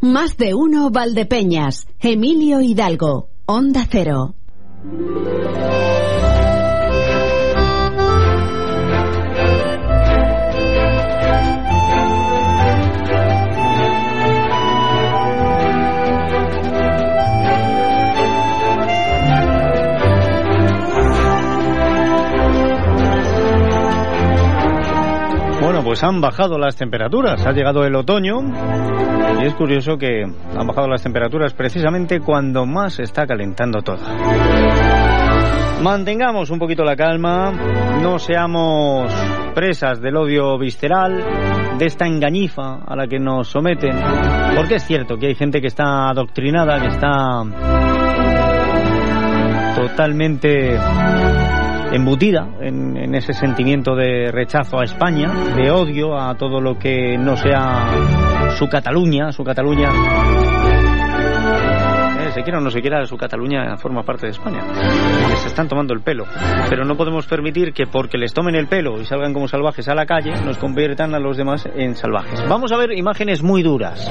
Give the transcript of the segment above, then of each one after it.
Más de uno Valdepeñas. Emilio Hidalgo. Onda Cero. Pues han bajado las temperaturas, ha llegado el otoño y es curioso que han bajado las temperaturas precisamente cuando más se está calentando todo. Mantengamos un poquito la calma, no seamos presas del odio visceral, de esta engañifa a la que nos someten, porque es cierto que hay gente que está adoctrinada, que está totalmente embutida en, ese sentimiento de rechazo a España, de odio a todo lo que no sea su Cataluña, su Cataluña. Eh, se quiera o no se quiera, su Cataluña forma parte de España. Les están tomando el pelo. Pero no podemos permitir que porque les tomen el pelo y salgan como salvajes a la calle, nos conviertan a los demás en salvajes. Vamos a ver imágenes muy duras.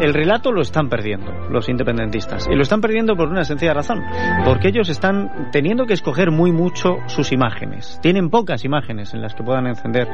El relato lo están perdiendo los independentistas. Y lo están perdiendo por una sencilla razón. Porque ellos están teniendo que escoger muy mucho sus imágenes. Tienen pocas imágenes en las que puedan encender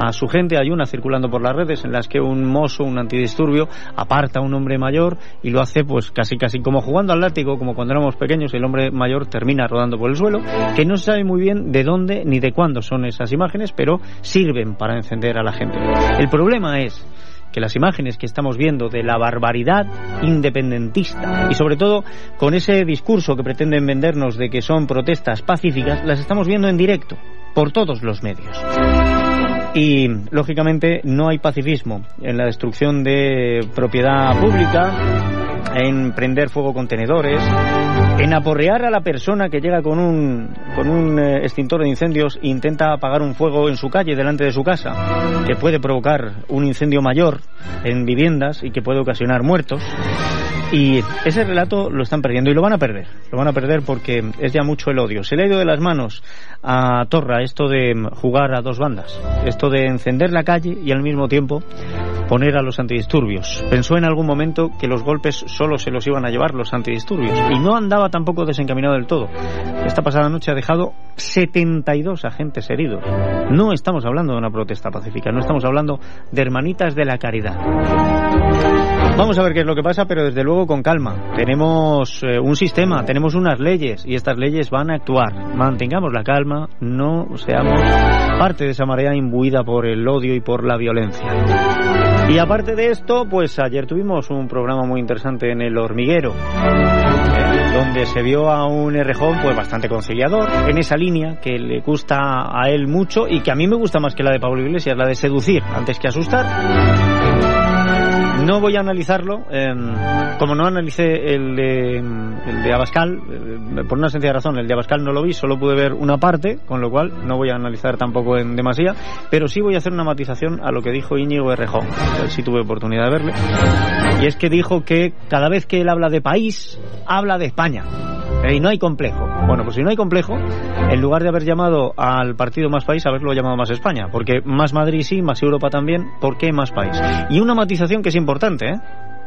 a su gente. Hay una circulando por las redes en las que un mozo, un antidisturbio, aparta a un hombre mayor y lo hace pues casi casi como jugando al látigo, como cuando éramos pequeños el hombre mayor termina rodando por el suelo, que no se sabe muy bien de dónde ni de cuándo son esas imágenes, pero sirven para encender a la gente. El problema es que las imágenes que estamos viendo de la barbaridad independentista y sobre todo con ese discurso que pretenden vendernos de que son protestas pacíficas, las estamos viendo en directo por todos los medios. Y lógicamente no hay pacifismo en la destrucción de propiedad pública, en prender fuego contenedores, en aporrear a la persona que llega con un, con un eh, extintor de incendios e intenta apagar un fuego en su calle, delante de su casa, que puede provocar un incendio mayor en viviendas y que puede ocasionar muertos. Y ese relato lo están perdiendo y lo van a perder. Lo van a perder porque es ya mucho el odio. Se le ha ido de las manos a Torra esto de jugar a dos bandas, esto de encender la calle y al mismo tiempo poner a los antidisturbios. Pensó en algún momento que los golpes solo se los iban a llevar los antidisturbios y no andaba tampoco desencaminado del todo. Esta pasada noche ha dejado 72 agentes heridos. No estamos hablando de una protesta pacífica, no estamos hablando de hermanitas de la caridad. Vamos a ver qué es lo que pasa, pero desde luego con calma. Tenemos eh, un sistema, tenemos unas leyes y estas leyes van a actuar. Mantengamos la calma, no seamos parte de esa marea imbuida por el odio y por la violencia. Y aparte de esto, pues ayer tuvimos un programa muy interesante en El Hormiguero, eh, donde se vio a un Errejón pues bastante conciliador, en esa línea que le gusta a él mucho y que a mí me gusta más que la de Pablo Iglesias, la de seducir antes que asustar. No voy a analizarlo, eh, como no analicé el de, el de Abascal, eh, por una sencilla razón, el de Abascal no lo vi, solo pude ver una parte, con lo cual no voy a analizar tampoco en demasía, pero sí voy a hacer una matización a lo que dijo Íñigo Errejón, si tuve oportunidad de verle, y es que dijo que cada vez que él habla de país, habla de España. Y no hay complejo. Bueno, pues si no hay complejo, en lugar de haber llamado al partido Más País, haberlo llamado Más España. Porque Más Madrid sí, Más Europa también, ¿por qué Más País? Y una matización que es importante, ¿eh?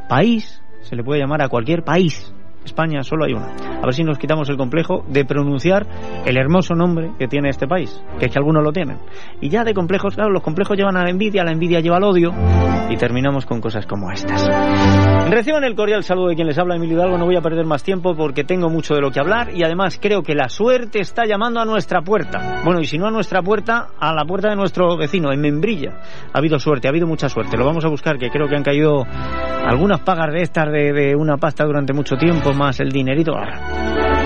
País se le puede llamar a cualquier país. España solo hay una. A ver si nos quitamos el complejo de pronunciar el hermoso nombre que tiene este país, que es que algunos lo tienen. Y ya de complejos, claro, los complejos llevan a la envidia, la envidia lleva al odio y terminamos con cosas como estas. Reciban el cordial saludo de quien les habla, Emilio Hidalgo. No voy a perder más tiempo porque tengo mucho de lo que hablar y además creo que la suerte está llamando a nuestra puerta. Bueno, y si no a nuestra puerta, a la puerta de nuestro vecino, en Membrilla. Ha habido suerte, ha habido mucha suerte. Lo vamos a buscar, que creo que han caído algunas pagas de estas de, una pasta durante mucho tiempo, más el dinerito.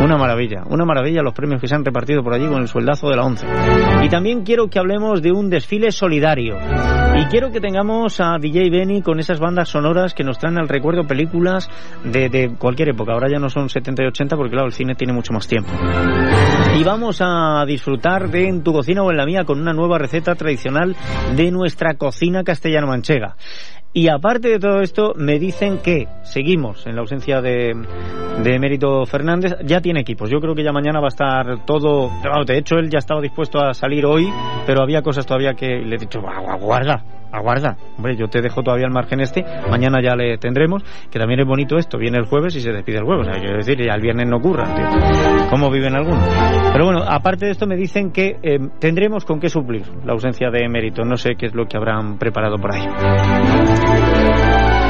Una maravilla, una maravilla los premios que se han repartido por allí con el sueldazo de la ONCE. Y también quiero que hablemos de un desfile solidario. Y quiero que tengamos a DJ Benny con esas bandas sonoras que nos traen al recuerdo películas de, de cualquier época. Ahora ya no son 70 y 80 porque claro, el cine tiene mucho más tiempo. Y vamos a disfrutar de En tu cocina o en la mía con una nueva receta tradicional de nuestra cocina castellano-manchega. Y aparte de todo esto, me dicen que seguimos en la ausencia de, de Mérito Fernández. Ya tiene equipos. Yo creo que ya mañana va a estar todo. de hecho, él ya estaba dispuesto a salir hoy, pero había cosas todavía que le he dicho, aguarda, aguarda. Hombre, yo te dejo todavía el margen este. Mañana ya le tendremos. Que también es bonito esto. Viene el jueves y se despide el jueves. O sea, quiero decir, ya el viernes no ocurra. Tío. ¿Cómo viven algunos? Pero bueno, aparte de esto, me dicen que eh, tendremos con qué suplir la ausencia de Mérito. No sé qué es lo que habrán preparado por ahí.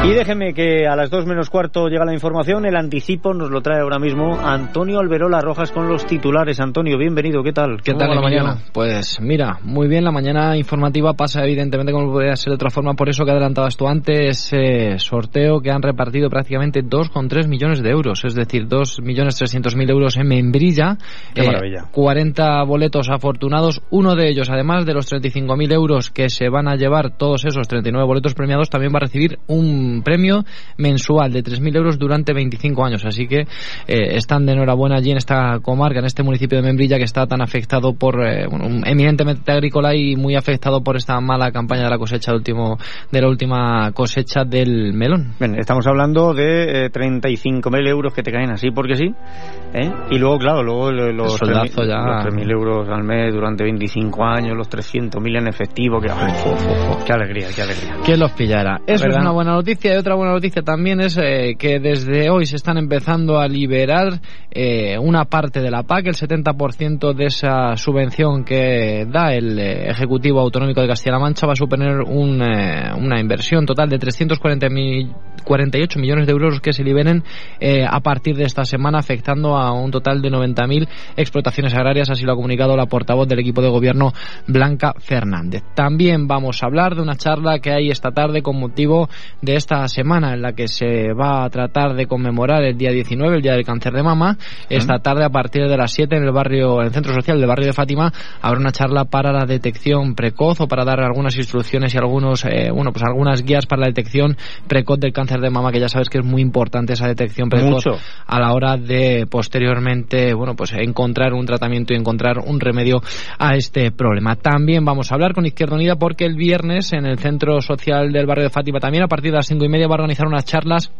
Y déjeme que a las dos menos cuarto llega la información. El anticipo nos lo trae ahora mismo Antonio Alberola Rojas con los titulares. Antonio, bienvenido. ¿Qué tal? ¿Qué tal la mañana? Pues mira, muy bien. La mañana informativa pasa evidentemente como podría ser de otra forma. Por eso que adelantabas tú antes, eh, sorteo que han repartido prácticamente 2,3 millones de euros. Es decir, 2.300.000 euros en membrilla. Qué eh, maravilla. 40 boletos afortunados. Uno de ellos, además de los 35.000 euros que se van a llevar todos esos 39 boletos premiados, también va a recibir un premio mensual de 3.000 euros durante 25 años. Así que eh, están de enhorabuena allí en esta comarca, en este municipio de Membrilla que está tan afectado por, eh, bueno, eminentemente agrícola y muy afectado por esta mala campaña de la cosecha de, último, de la última cosecha del melón. Bien, estamos hablando de 35.000 eh, euros que te caen así porque sí. Y luego, claro, luego los 3.000 euros al mes durante 25 años, los 300.000 en efectivo. Que, qué alegría, qué alegría. ¿Quién los pillara? Eso es una buena noticia y otra buena noticia también es eh, que desde hoy se están empezando a liberar eh, una parte de la PAC, el 70% de esa subvención que da el eh, Ejecutivo Autonómico de Castilla-La Mancha va a suponer un, una inversión total de 348 millones de euros que se liberen a partir de esta semana, afectando a un total de 90.000 explotaciones agrarias, así lo ha comunicado la portavoz del equipo de gobierno, Blanca Fernández. También vamos a hablar de una charla que hay esta tarde con motivo de esta semana en la que se va a tratar de conmemorar el día 19, el día del cáncer de mama. Esta tarde a partir de las 7 en el barrio, en el centro social del barrio de Fátima, habrá una charla para la detección precoz o para dar algunas instrucciones y algunos, eh, bueno, pues algunas guías para la detección precoz del cáncer de mama, que ya sabes que es muy importante esa detección precoz a la hora de posteriormente, bueno, pues encontrar un tratamiento y encontrar un remedio a este problema. También vamos a hablar con Izquierda Unida porque el viernes en el centro social del barrio de Fátima también a partir de las y media va a organizar unas charlas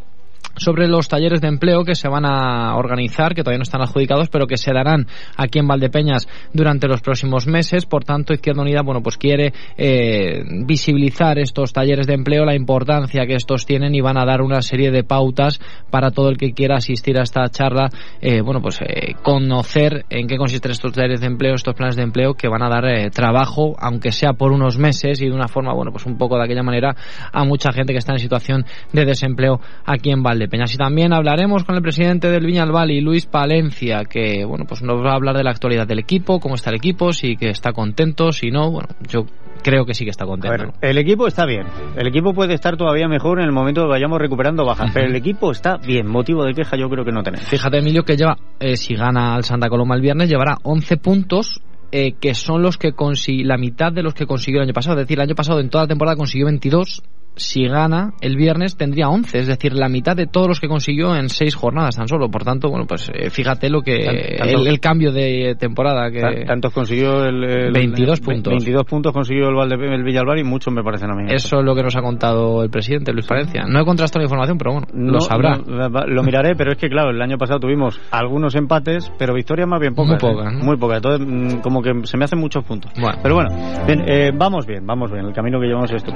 sobre los talleres de empleo que se van a organizar, que todavía no están adjudicados, pero que se darán aquí en Valdepeñas durante los próximos meses. Por tanto, Izquierda Unida, bueno, pues quiere eh, visibilizar estos talleres de empleo, la importancia que estos tienen y van a dar una serie de pautas para todo el que quiera asistir a esta charla, eh, bueno, pues eh, conocer en qué consisten estos talleres de empleo, estos planes de empleo que van a dar trabajo, aunque sea por unos meses y de una forma, bueno, pues un poco de aquella manera a mucha gente que está en situación de desempleo aquí en Valdepeñas. Peñas. Y también hablaremos con el presidente del Viñalbal, Luis Palencia, que bueno, pues nos va a hablar de la actualidad del equipo, cómo está el equipo, si que está contento, si no, bueno, yo creo que sí que está contento. el equipo está bien. El equipo puede estar todavía mejor en el momento que vayamos recuperando bajas, pero el equipo está bien. Motivo de queja yo creo que no tenemos. Fíjate, Emilio, que lleva, eh, si gana al Santa Coloma el viernes, llevará 11 puntos eh, que son los que consiguió, la mitad de los que consiguió el año pasado. Es decir, el año pasado en toda la temporada consiguió 22 si gana el viernes tendría 11, es decir, la mitad de todos los que consiguió en seis jornadas tan solo. Por tanto, bueno, pues eh, fíjate lo que el, cambio de temporada que tantos consiguió el, 22 puntos. 22 puntos consiguió el, Valde, el Villalbar y muchos me parecen a mí. Eso es lo que nos ha contado el presidente Luis Palencia. No he contrastado la información, pero bueno, lo sabrá. lo miraré, pero es que claro, el año pasado tuvimos algunos empates, pero victorias más bien pocas. Muy pocas. ¿eh? Muy pocas. Entonces, mm, como que se me hacen muchos puntos. Pero bueno, bien, eh, vamos bien, vamos bien. El camino que llevamos es esto.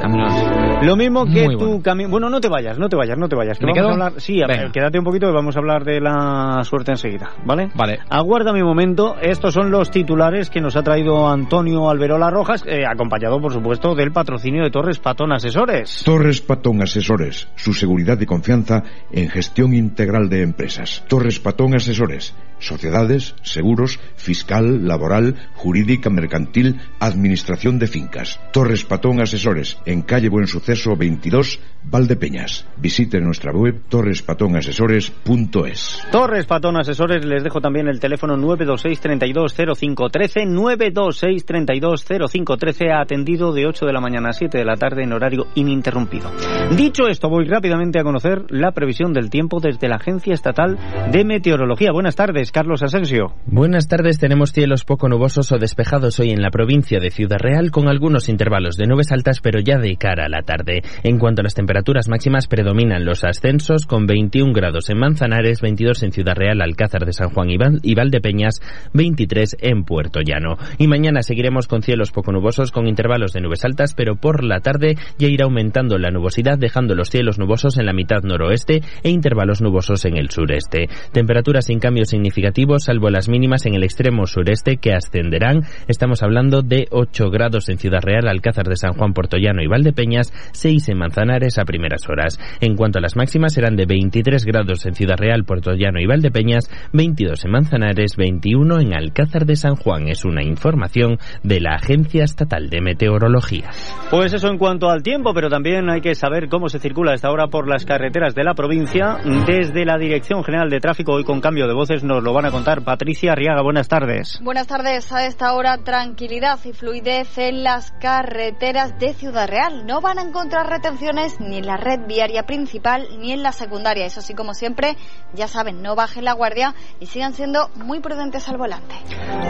Lo mismo que tu bueno, no te vayas, no te vayas, no te vayas. Que vamos a hablar... Sí, quédate un poquito y vamos a hablar de la suerte enseguida, ¿vale? Vale. Aguarda mi momento. Estos son los titulares que nos ha traído Antonio Alberola Rojas, eh, acompañado, por supuesto, del patrocinio de Torres Patón Asesores. Torres Patón Asesores, su seguridad y confianza en gestión integral de empresas. Torres Patón Asesores sociedades, seguros, fiscal, laboral, jurídica, mercantil, administración de fincas. Torres Patón Asesores, en calle Buen Suceso 22 Valdepeñas. Visite nuestra web torrespatonasesores.es. Torres Patón Asesores, les dejo también el teléfono 926 32 0513 926 32 0513 atendido de 8 de la mañana a 7 de la tarde en horario ininterrumpido. Dicho esto, voy rápidamente a conocer la previsión del tiempo desde la Agencia Estatal de Meteorología. Buenas tardes, Carlos Asensio. Buenas tardes, tenemos cielos poco nubosos o despejados hoy en la provincia de Ciudad Real con algunos intervalos de nubes altas, pero ya de cara a la tarde. En cuanto a las temperaturas máximas, predominan los ascensos con 21 grados en Manzanares, 22 en Ciudad Real, Alcázar de San Juan y Valdepeñas, 23 en Puerto Llano. Y mañana seguiremos con cielos poco nubosos con intervalos de nubes altas, pero por la tarde ya irá aumentando la nubosidad, dejando los cielos nubosos en la mitad noroeste e intervalos nubosos en el sureste. Temperaturas sin cambios significativos, salvo las mínimas en el extremo sureste que ascenderán. Estamos hablando de 8 grados en Ciudad Real, Alcázar de San Juan, Portollano y Valdepeñas, 6 en Manzanares a primeras horas. En cuanto a las máximas, serán de 23 grados en Ciudad Real, Portollano y Valdepeñas, 22 en Manzanares, 21 en Alcázar de San Juan. Es una información de la Agencia Estatal de Meteorología. Pues eso en cuanto al tiempo, pero también hay que saber cómo se circula a esta hora por las carreteras de la provincia. Desde la Dirección General de Tráfico, hoy con cambio de voces, nos lo van a contar Patricia Arriaga. Buenas tardes. Buenas tardes. A esta hora, tranquilidad y fluidez en las carreteras de Ciudad Real. No van a encontrar retenciones ni en la red viaria principal ni en la secundaria. Eso sí, como siempre, ya saben, no bajen la guardia y sigan siendo muy prudentes al volante.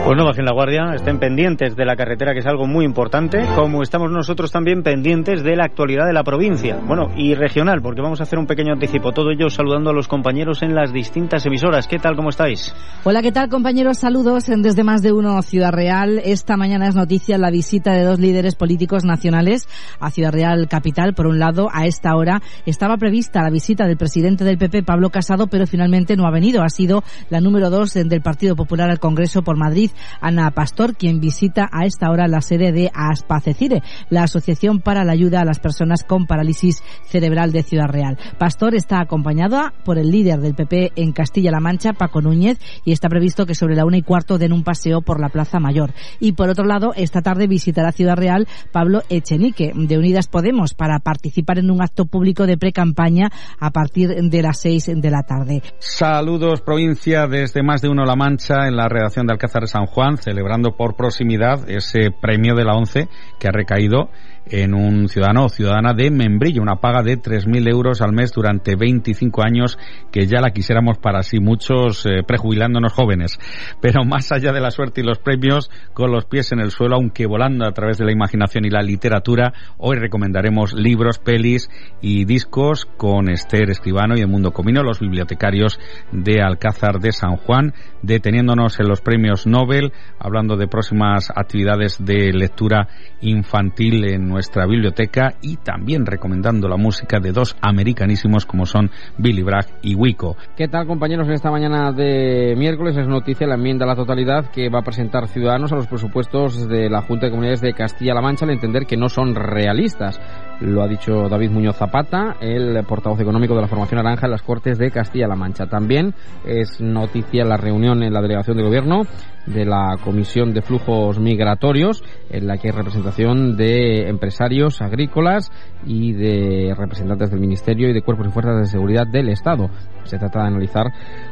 Pues no bajen la guardia, estén pendientes de la carretera, que es algo muy importante, como estamos nosotros también pendientes de la actualidad de la provincia, bueno, y regional, porque vamos a hacer un pequeño anticipo. Todo ello saludando a los compañeros en las distintas emisoras. ¿Qué tal? ¿Cómo estáis? Hola, ¿qué tal, compañeros? Saludos desde más de uno Ciudad Real. Esta mañana es noticia la visita de dos líderes políticos nacionales a Ciudad Real Capital. Por un lado, a esta hora estaba prevista la visita del presidente del PP, Pablo Casado, pero finalmente no ha venido. Ha sido la número dos del Partido Popular al Congreso por Madrid, Ana Pastor, quien visita a esta hora la sede de ASPACECIRE, la Asociación para la Ayuda a las Personas con Parálisis Cerebral de Ciudad Real. Pastor está acompañada por el líder del PP en Castilla-La Mancha, Paco Núñez, y está previsto que sobre la una y cuarto den un paseo por la Plaza Mayor. Y por otro lado, esta tarde visitará Ciudad Real Pablo Echenique, de Unidas Podemos, para participar en un acto público de pre-campaña a partir de las seis de la tarde. Saludos, provincia, desde más de uno La Mancha, en la redacción de Alcázar de San Juan, celebrando por proximidad ese premio de la ONCE que ha recaído en un ciudadano o ciudadana de Membrillo, una paga de 3.000 euros al mes durante 25 años, que ya la quisiéramos para así muchos eh, prejubilándonos jóvenes. Pero más allá de la suerte y los premios, con los pies en el suelo, aunque volando a través de la imaginación y la literatura, hoy recomendaremos libros, pelis y discos con Esther Escribano y el Mundo Comino, los bibliotecarios de Alcázar de San Juan, deteniéndonos en los premios Nobel, hablando de próximas actividades de lectura infantil en biblioteca y también recomendando la música de dos americanísimos como son Billy Bragg y Wico. ¿Qué tal compañeros? En esta mañana de miércoles es noticia la enmienda a la totalidad que va a presentar Ciudadanos a los presupuestos de la Junta de Comunidades de Castilla-La Mancha al entender que no son realistas. Lo ha dicho David Muñoz Zapata, el portavoz económico de la Formación Naranja en las Cortes de Castilla-La Mancha. También es noticia la reunión en la delegación de gobierno de la Comisión de Flujos Migratorios, en la que hay representación de empresarios agrícolas y de representantes del Ministerio y de cuerpos y fuerzas de seguridad del Estado. Se trata de analizar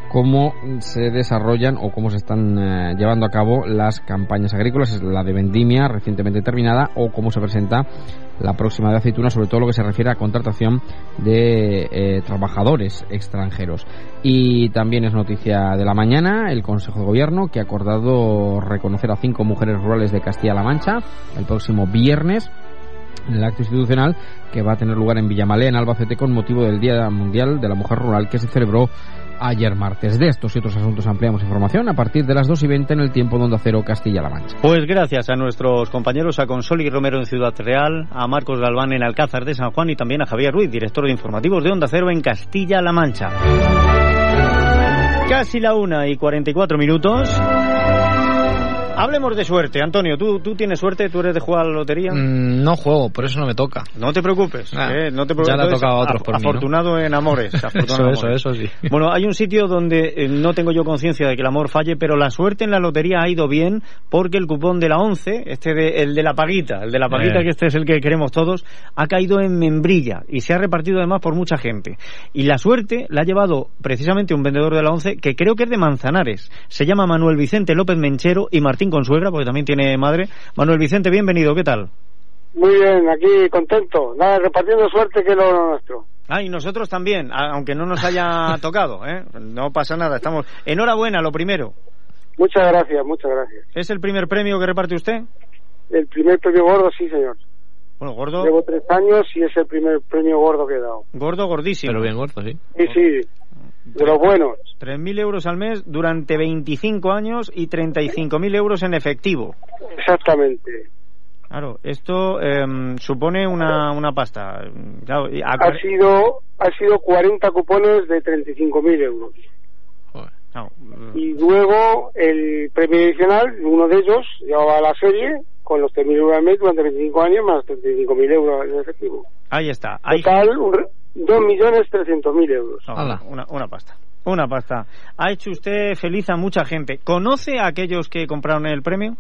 cómo se desarrollan o cómo se están eh, llevando a cabo las campañas agrícolas, la de vendimia recientemente terminada o cómo se presenta la próxima de aceituna, sobre todo lo que se refiere a contratación de eh, trabajadores extranjeros. Y también es noticia de la mañana el Consejo de Gobierno que ha acordado reconocer a cinco mujeres rurales de Castilla-La Mancha el próximo viernes en el acto institucional que va a tener lugar en Villamalé, en Albacete, con motivo del Día Mundial de la Mujer Rural que se celebró ayer martes. De estos y otros asuntos ampliamos información a partir de las 2 y 20 en el tiempo donde Acero Castilla-La Mancha. Pues gracias a nuestros compañeros, a Consoli Romero en Ciudad Real, a Marcos Galván en Alcázar de San Juan y también a Javier Ruiz, director de informativos de Onda Cero en Castilla-La Mancha. Casi la una y 44 minutos. Hablemos de suerte, Antonio. ¿tú, ¿Tú tienes suerte? ¿Tú eres de jugar a la lotería? Mm, no juego, por eso no me toca. No te preocupes. Ah, eh, no te ya le ha tocado a otros por mí, ¿no? Afortunado en amores. afortunado en Eso, amores. eso, eso sí. Bueno, hay un sitio donde eh, no tengo yo conciencia de que el amor falle, pero la suerte en la lotería ha ido bien porque el cupón de la 11, este de, el de la paguita, el de la paguita, Eh. que este es el que queremos todos, ha caído en membrilla y se ha repartido además por mucha gente. Y la suerte la ha llevado precisamente un vendedor de la 11 que creo que es de Manzanares. Se llama Manuel Vicente López Menchero y Martín Consuegra, porque también tiene madre. Manuel Vicente, bienvenido, ¿qué tal? Muy bien, aquí contento. Nada, repartiendo suerte que es lo nuestro. Ah, y nosotros también, aunque no nos haya tocado, ¿eh? No pasa nada, estamos... Enhorabuena, lo primero. Muchas gracias, muchas gracias. ¿Es el primer premio que reparte usted? El primer premio gordo, sí, señor. Bueno, gordo, Llevo tres años y es el primer premio gordo que he dado. gordo, gordísimo. Pero bien gordo, sí. Sí, sí, de los buenos. 3.000 euros al mes durante 25 años y 35.000 euros en efectivo. Exactamente. Claro, esto em, supone una, una pasta. Claro, a- Ha sido, ha sido 40 cupones de 35.000 euros. Y luego el premio adicional, uno de ellos, llevaba la serie con los 3.000 euros al mes durante 25 años más 35.000 euros en efectivo. ahí está. Hay Total, un re- 2.300.000 euros. No, una, una pasta. Una pasta. Ha hecho usted feliz a mucha gente. ¿Conoce a aquellos que compraron el premio?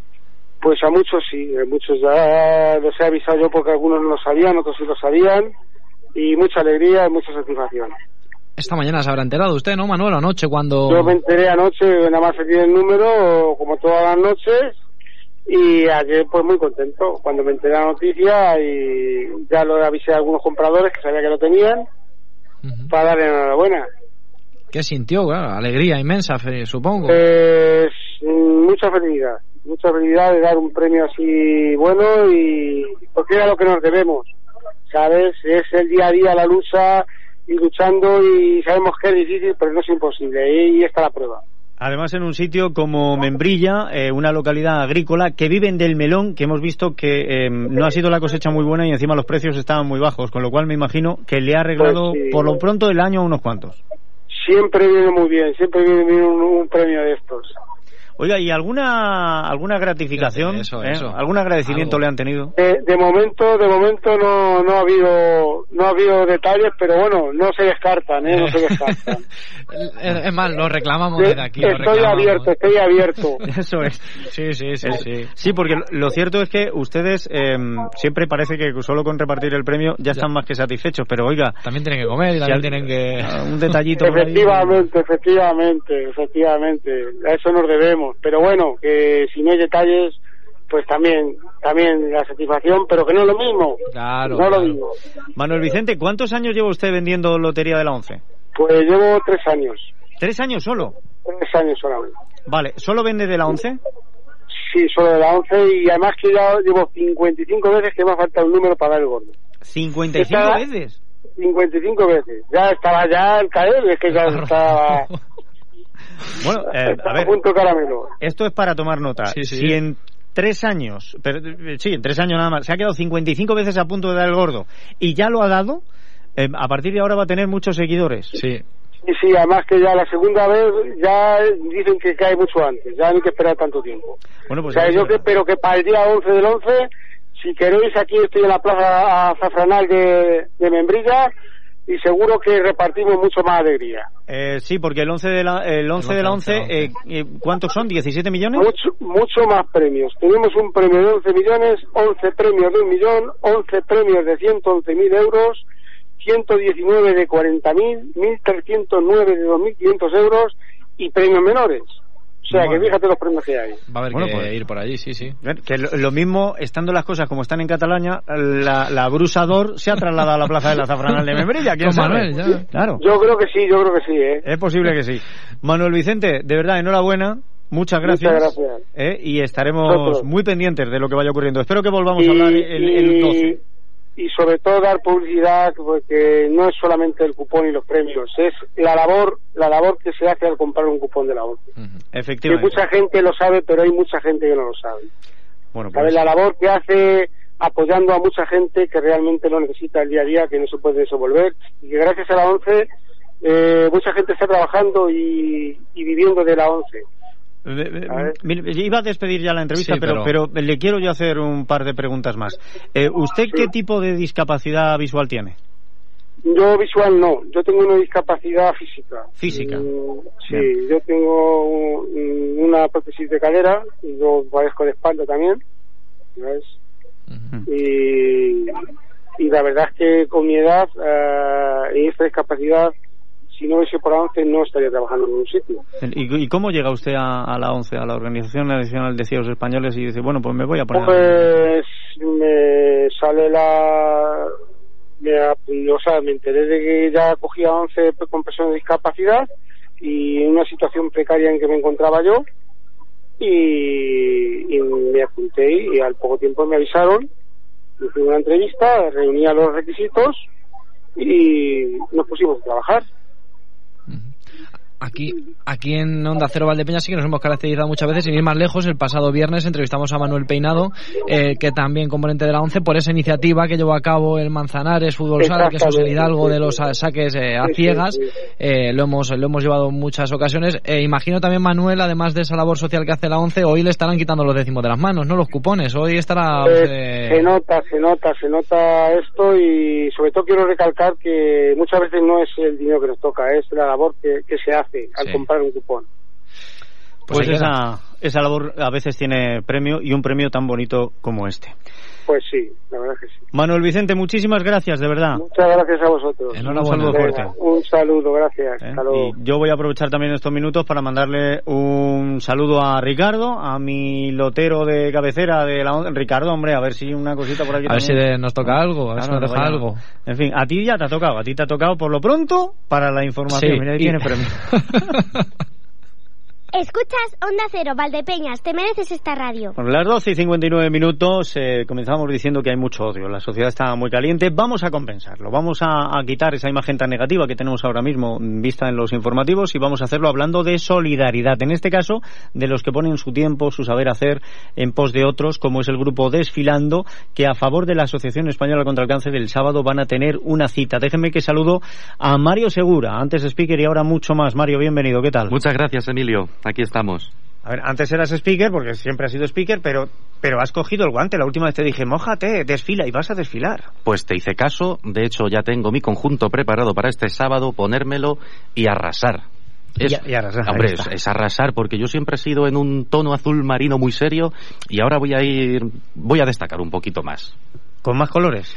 Pues a muchos sí, a muchos ya los he avisado yo porque algunos no lo sabían, otros sí lo sabían, y mucha alegría y mucha satisfacción. Esta mañana se habrá enterado usted, ¿no, Manuel? Anoche cuando... Yo me enteré anoche, nada más recibí el número, como todas las noches, y ayer pues muy contento cuando me enteré la noticia y ya lo avisé a algunos compradores que sabía que lo tenían para darle enhorabuena. ¿Qué sintió? Claro, alegría inmensa, supongo. Pues mucha felicidad, mucha felicidad de dar un premio así bueno y porque era lo que nos debemos, ¿sabes? Es el día a día la lucha y luchando y sabemos que es difícil, pero no es imposible y, está la prueba. Además, en un sitio como Membrilla, eh, una localidad agrícola, que viven del melón, que hemos visto que eh, no ha sido la cosecha muy buena y encima los precios estaban muy bajos, con lo cual me imagino que le ha arreglado Pues sí. por lo pronto el año a unos cuantos. Siempre viene muy bien, siempre viene bien un, un premio de estos. Oiga, ¿y alguna alguna gratificación? Eso, eh? eso. ¿Algún agradecimiento Algo. le han tenido? De, de momento, de momento no, no ha habido, no ha habido detalles, pero bueno, no se descartan, ¿eh? No se descartan. Es, es más, lo reclamamos desde aquí. estoy reclamamos. abierto, estoy abierto. Eso es. Sí, sí, sí, sí. Sí, porque lo- cierto es que ustedes eh, siempre parece que solo con repartir el premio ya están más que satisfechos, pero oiga, También tienen que comer y también tienen que... un detallito por ahí. Efectivamente, efectivamente, efectivamente. A eso nos debemos. Pero bueno, que si no hay detalles, pues también, también la satisfacción, pero que no es lo mismo. Claro, no claro. lo mismo. Manuel Vicente, ¿cuántos años lleva usted vendiendo Lotería de la Once? Pues llevo tres años, ¿Tres años solo? tres años solamente. Vale, ¿solo vende de la Once? Sí, solo de la 11 y además que ya llevo 55 veces que me ha faltado un número para dar el gordo. ¿55 Está- veces? 55 veces. Ya estaba ya el caer, es que ya estaba Bueno, eh, a ver, punto caramelo. esto es para tomar nota. Sí, sí. Si en tres años, pero, eh, sí, en tres años nada más, se ha quedado 55 veces a punto de dar el gordo y ya lo ha dado, eh, a partir de ahora va a tener muchos seguidores. Sí. Y sí, además que ya la segunda vez ya dicen que cae mucho antes, ya no hay que esperar tanto tiempo. Bueno, pues o sea, yo que, pero que para el día 11 del 11, si queréis, aquí estoy en la plaza azafranal de, de Membrilla y seguro que repartimos mucho más alegría. Eh, sí, porque el 11 de la, el 11 de la 11, eh, eh, ¿cuántos son? ¿17 millones? Mucho, mucho más premios. Tenemos un premio de 11 millones, 11 premios de un millón, 11 premios de 111 mil euros, 119 de 40 mil, 1.309 de 2.500 euros y premios menores. O sea, Bueno. que fíjate los premios que hay. Va a haber Bueno, que pues- ir por allí, sí, sí. Que lo, lo mismo, estando las cosas como están en Cataluña, la, la Brusador se ha trasladado a la plaza de la Zafranal de Membrilla. ¿quién sabe? Manuel, ya. Claro, Yo creo que sí, yo creo que sí, ¿eh? es posible que sí. Manuel Vicente, de verdad, enhorabuena. Muchas gracias. Muchas gracias. Eh, y estaremos muy pendientes de lo que vaya ocurriendo. Espero que volvamos Y- a hablar el, el 12. Y sobre todo dar publicidad porque no es solamente el cupón y los premios, es la labor, la labor que se hace al comprar un cupón de la ONCE. Que Efectivamente. mucha gente lo sabe, pero hay mucha gente que no lo sabe. Bueno, pues, La labor que hace apoyando a mucha gente que realmente lo necesita el día a día, que no se puede desenvolver, y que gracias a la ONCE eh, mucha gente está trabajando y, y viviendo de la ONCE. Iba a despedir ya la entrevista, pero, pero... le quiero yo hacer un par de preguntas más. Eh, ¿Usted qué tipo de discapacidad visual tiene? Yo visual no, yo tengo una discapacidad física. Física. Mm, sí, yo tengo una prótesis de cadera y yo padezco de espalda también. ¿sabes? y, y, la verdad es que con mi edad eh, y esta discapacidad si no hubiese por la ONCE no estaría trabajando en un sitio. ¿Y, y cómo llega usted a, la ONCE, a la Organización Nacional de Ciegos Españoles, y dice, bueno, pues me voy a poner... Pues me sale la... Me, o sea, me enteré de que ya cogía 11 con personas de discapacidad y en una situación precaria en que me encontraba yo y, y me apunté y al poco tiempo me avisaron, me hice una entrevista, reunía los requisitos y nos pusimos a trabajar. Aquí, aquí en Onda Cero Valdepeña sí que nos hemos caracterizado muchas veces, sin ir más lejos, el pasado viernes entrevistamos a Manuel Peinado, eh, que también componente de la ONCE, por esa iniciativa que llevó a cabo el Manzanares Fútbol Sala, que es el Hidalgo de los saques eh, a ciegas, eh, lo, hemos, lo hemos llevado en muchas ocasiones. imagino también Manuel, además de esa labor social que hace la ONCE, hoy le estarán quitando los décimos de las manos, ¿no? Los cupones, hoy estará... Se nota, se nota, se nota esto y sobre todo quiero recalcar que muchas veces no es el dinero que nos toca, es la labor que se hace al comprar un cupón. Pues, pues esa, esa labor a veces tiene premio y un premio tan bonito como este. Pues sí, la verdad que sí. Manuel Vicente, muchísimas gracias, de verdad. Muchas gracias a vosotros. Un saludo fuerte. Un saludo, gracias. ¿Eh? Y yo voy a aprovechar también estos minutos para mandarle un saludo a Ricardo, a mi lotero de cabecera de la Ricardo, hombre, a ver si una cosita por aquí. A ver si nos toca algo, a ver si nos deja algo. En fin, a ti ya te ha tocado, a ti te ha tocado por lo pronto para la información. Mira, ahí tiene premio. Escuchas Onda Cero, Valdepeñas, te mereces esta radio. Bueno, las 12 y 59 minutos eh, comenzamos diciendo que hay mucho odio, la sociedad está muy caliente, vamos a compensarlo, vamos a, quitar esa imagen tan negativa que tenemos ahora mismo vista en los informativos y vamos a hacerlo hablando de solidaridad, en este caso de los que ponen su tiempo, su saber hacer en pos de otros, como es el grupo Desfilando, que a favor de la Asociación Española contra el Cáncer el sábado van a tener una cita. Déjenme que saludo a Mario Segura, antes speaker y ahora mucho más. Mario, bienvenido, ¿qué tal? Muchas gracias, Emilio aquí estamos. A ver, antes eras speaker, porque siempre has sido speaker, pero, pero has cogido el guante. La última vez te dije, mójate, desfila y vas a desfilar. Pues te hice caso. De hecho, ya tengo mi conjunto preparado para este sábado, ponérmelo y arrasar. Es, y, arrasar, hombre, es, arrasar porque yo siempre he sido en un tono azul marino muy serio y ahora voy a ir, voy a destacar un poquito más. ¿Con más colores?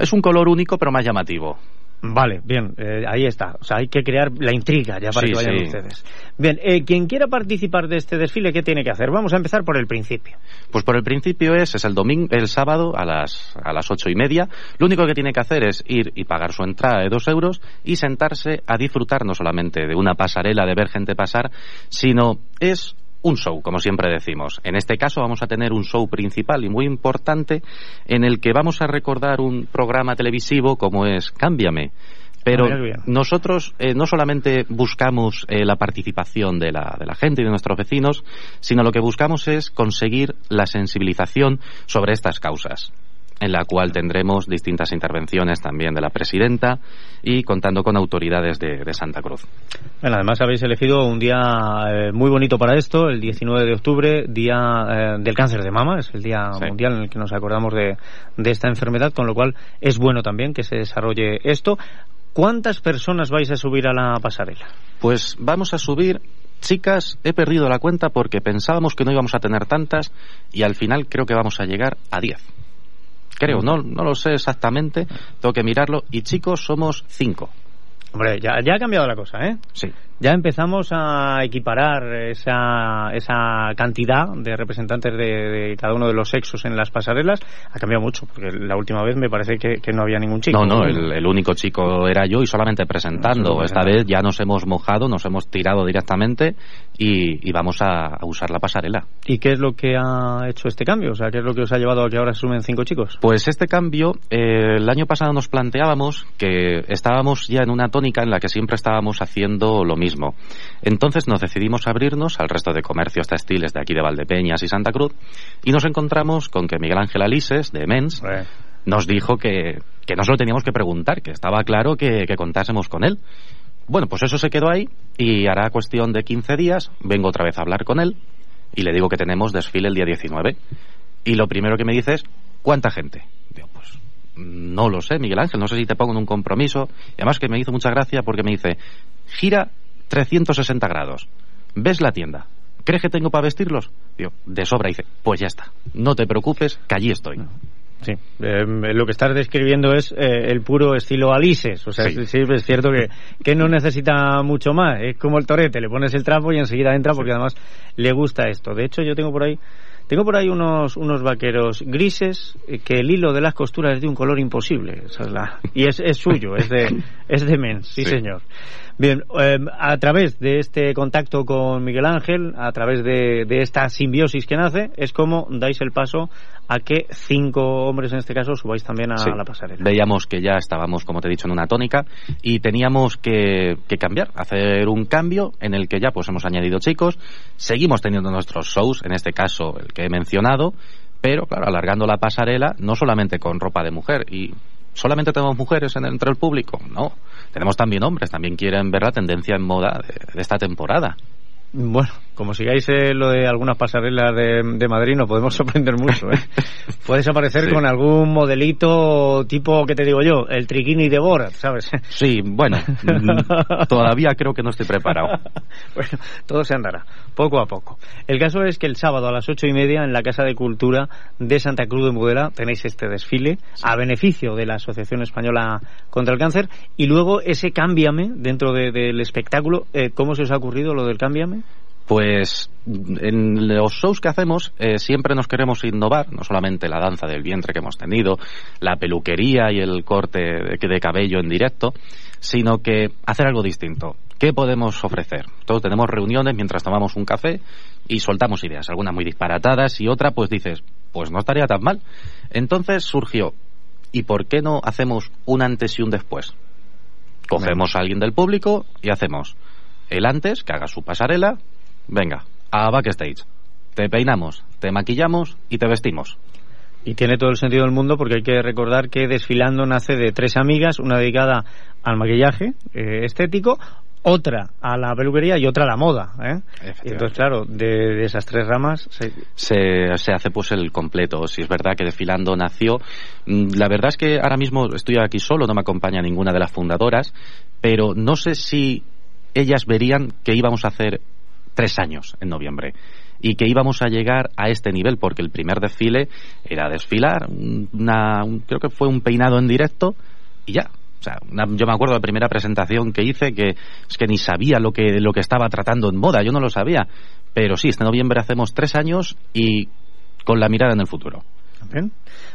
Es un color único pero más llamativo. Vale, bien, eh, ahí está. O sea, hay que crear la intriga ya para que vayan ustedes. Bien, eh, quien quiera participar de este desfile, ¿qué tiene que hacer? Vamos a empezar por el principio. Pues por el principio es, es el domingo, el sábado a las, a las ocho y media. Lo único que tiene que hacer es ir y pagar su entrada de dos euros y sentarse a disfrutar no solamente de una pasarela, de ver gente pasar, sino es un show, como siempre decimos. En este caso vamos a tener un show principal y muy importante en el que vamos a recordar un programa televisivo como es Cámbiame. Pero ah, nosotros eh, no solamente buscamos eh, la participación de la, de la gente y de nuestros vecinos, sino lo que buscamos es conseguir la sensibilización sobre estas causas en la cual tendremos distintas intervenciones también de la presidenta y contando con autoridades de, Santa Cruz. Bueno, además habéis elegido un día eh, muy bonito para esto, el 19 de octubre, Día eh, del Cáncer de Mama, es el Día Mundial en el que nos acordamos de, de esta enfermedad, con lo cual es bueno también que se desarrolle esto. ¿Cuántas personas vais a subir a la pasarela? Pues vamos a subir chicas, he perdido la cuenta porque pensábamos que no íbamos a tener tantas y al final creo que vamos a llegar a 10. Creo, no, no lo sé exactamente, tengo que mirarlo. Y chicos, somos cinco. Hombre, ya, ya ha cambiado la cosa, ¿eh? Sí ya empezamos a equiparar esa, esa cantidad de representantes de, cada uno de los sexos en las pasarelas. Ha cambiado mucho, porque la última vez me parece que, no había ningún chico. No, no, el, único chico era yo y solamente presentando. Esta vez ya nos hemos mojado, nos hemos tirado directamente y, vamos a, usar la pasarela. ¿Y qué es lo que ha hecho este cambio? O sea, ¿qué es lo que os ha llevado a que ahora se sumen cinco chicos? Pues este cambio, eh, el año pasado nos planteábamos que estábamos ya en una tónica en la que siempre estábamos haciendo lo mismo entonces nos decidimos abrirnos al resto de comercios textiles de aquí de Valdepeñas y Santa Cruz y nos encontramos con que Miguel Ángel Alises, de Mens, nos dijo que, que no se lo teníamos que preguntar, que estaba claro que, que contásemos con él. Bueno, pues eso se quedó ahí y hará cuestión de 15 días, vengo otra vez a hablar con él y le digo que tenemos desfile el día 19. Y lo primero que me dice es, ¿cuánta gente? Digo, pues no lo sé, Miguel Ángel, no sé si te pongo en un compromiso. Y además que me hizo mucha gracia porque me dice, gira 360 grados, ves la tienda, ¿crees que tengo para vestirlos? Digo, de sobra. dice, pues ya está, no te preocupes, que allí estoy. Sí, em, lo que estás describiendo es eh, el puro estilo Alices. O sea, sí. es cierto que, que no necesita mucho más. Es como el torete, le pones el trapo y enseguida entra porque además le gusta esto. De hecho, yo tengo por ahí tengo por ahí unos, unos vaqueros grises eh, que el hilo de las costuras es de un color imposible. Esa es la, y es, es suyo, es de, es de men, sí, sí. señor. Bien, eh, a través de este contacto con Miguel Ángel, a través de, de, esta simbiosis que nace, es como dais el paso a que cinco hombres en este caso subáis también a sí. la pasarela. Veíamos que ya estábamos, como te he dicho, en una tónica y teníamos que, que, cambiar, hacer un cambio en el que ya pues hemos añadido chicos, seguimos teniendo nuestros shows, en este caso el que he mencionado, pero claro, alargando la pasarela no solamente con ropa de mujer y solamente tenemos mujeres en entre el público, no, tenemos también hombres, también quieren ver la tendencia en moda de, esta temporada. Bueno, como sigáis eh, lo de algunas pasarelas de, de, Madrid, nos podemos sorprender mucho. ¿eh? Puedes aparecer sí. con algún modelito tipo, ¿qué te digo yo? El triquini de Borat, ¿sabes? Sí, bueno, todavía creo que no estoy preparado. bueno, todo se andará, poco a poco. El caso es que el sábado a las ocho y media en la Casa de Cultura de Santa Cruz de Mudela tenéis este desfile sí. a beneficio de la Asociación Española contra el Cáncer y luego ese cámbiame dentro de, del espectáculo. Eh, ¿Cómo se os ha ocurrido lo del cámbiame? Pues en los shows que hacemos eh, siempre nos queremos innovar, no solamente la danza del vientre que hemos tenido, la peluquería y el corte de, de cabello en directo, sino que hacer algo distinto. ¿Qué podemos ofrecer? Todos tenemos reuniones mientras tomamos un café y soltamos ideas, algunas muy disparatadas y otra pues dices, pues no estaría tan mal. Entonces surgió, ¿y por qué no hacemos un antes y un después? Cogemos a alguien del público y hacemos el antes, que haga su pasarela, venga, a backstage. Te peinamos, te maquillamos y te vestimos. Y tiene todo el sentido del mundo porque hay que recordar que Desfilando nace de tres amigas, una dedicada al maquillaje eh, estético, otra a la peluquería y otra a la moda. ¿eh? Entonces, claro, de, de esas tres ramas se... se... Se, hace pues el completo. Si es verdad que Desfilando nació, mm, la verdad es que ahora mismo estoy aquí solo, no me acompaña ninguna de las fundadoras, pero no sé si ellas verían que íbamos a hacer tres años en noviembre. Y que íbamos a llegar a este nivel porque el primer desfile era desfilar una, un, creo que fue un peinado en directo y ya. O sea, una, yo me acuerdo de la primera presentación que hice que es que ni sabía lo que lo que estaba tratando en moda yo no lo sabía. Pero sí este noviembre hacemos tres años y con la mirada en el futuro. Bien.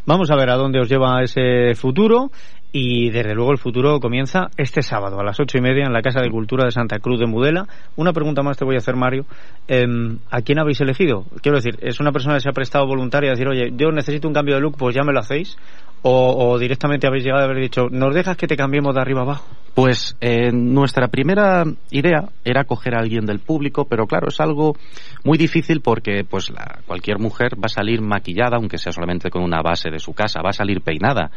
Vamos a ver a dónde os lleva ese futuro y desde luego el futuro comienza este sábado a las ocho y media en la Casa de Cultura de Santa Cruz de Mudela. Una pregunta más te voy a hacer, Mario. Eh, ¿A quién habéis elegido? Quiero decir, ¿es una persona que se ha prestado voluntaria a decir, oye, yo necesito un cambio de look, pues ya me lo hacéis? ¿O, o directamente habéis llegado a haber dicho, ¿nos dejas que te cambiemos de arriba abajo? Pues eh, nuestra primera idea era coger a alguien del público, pero claro, es algo muy difícil porque pues la, cualquier mujer va a salir maquillada, aunque sea solamente con una base de su casa, va a salir peinada.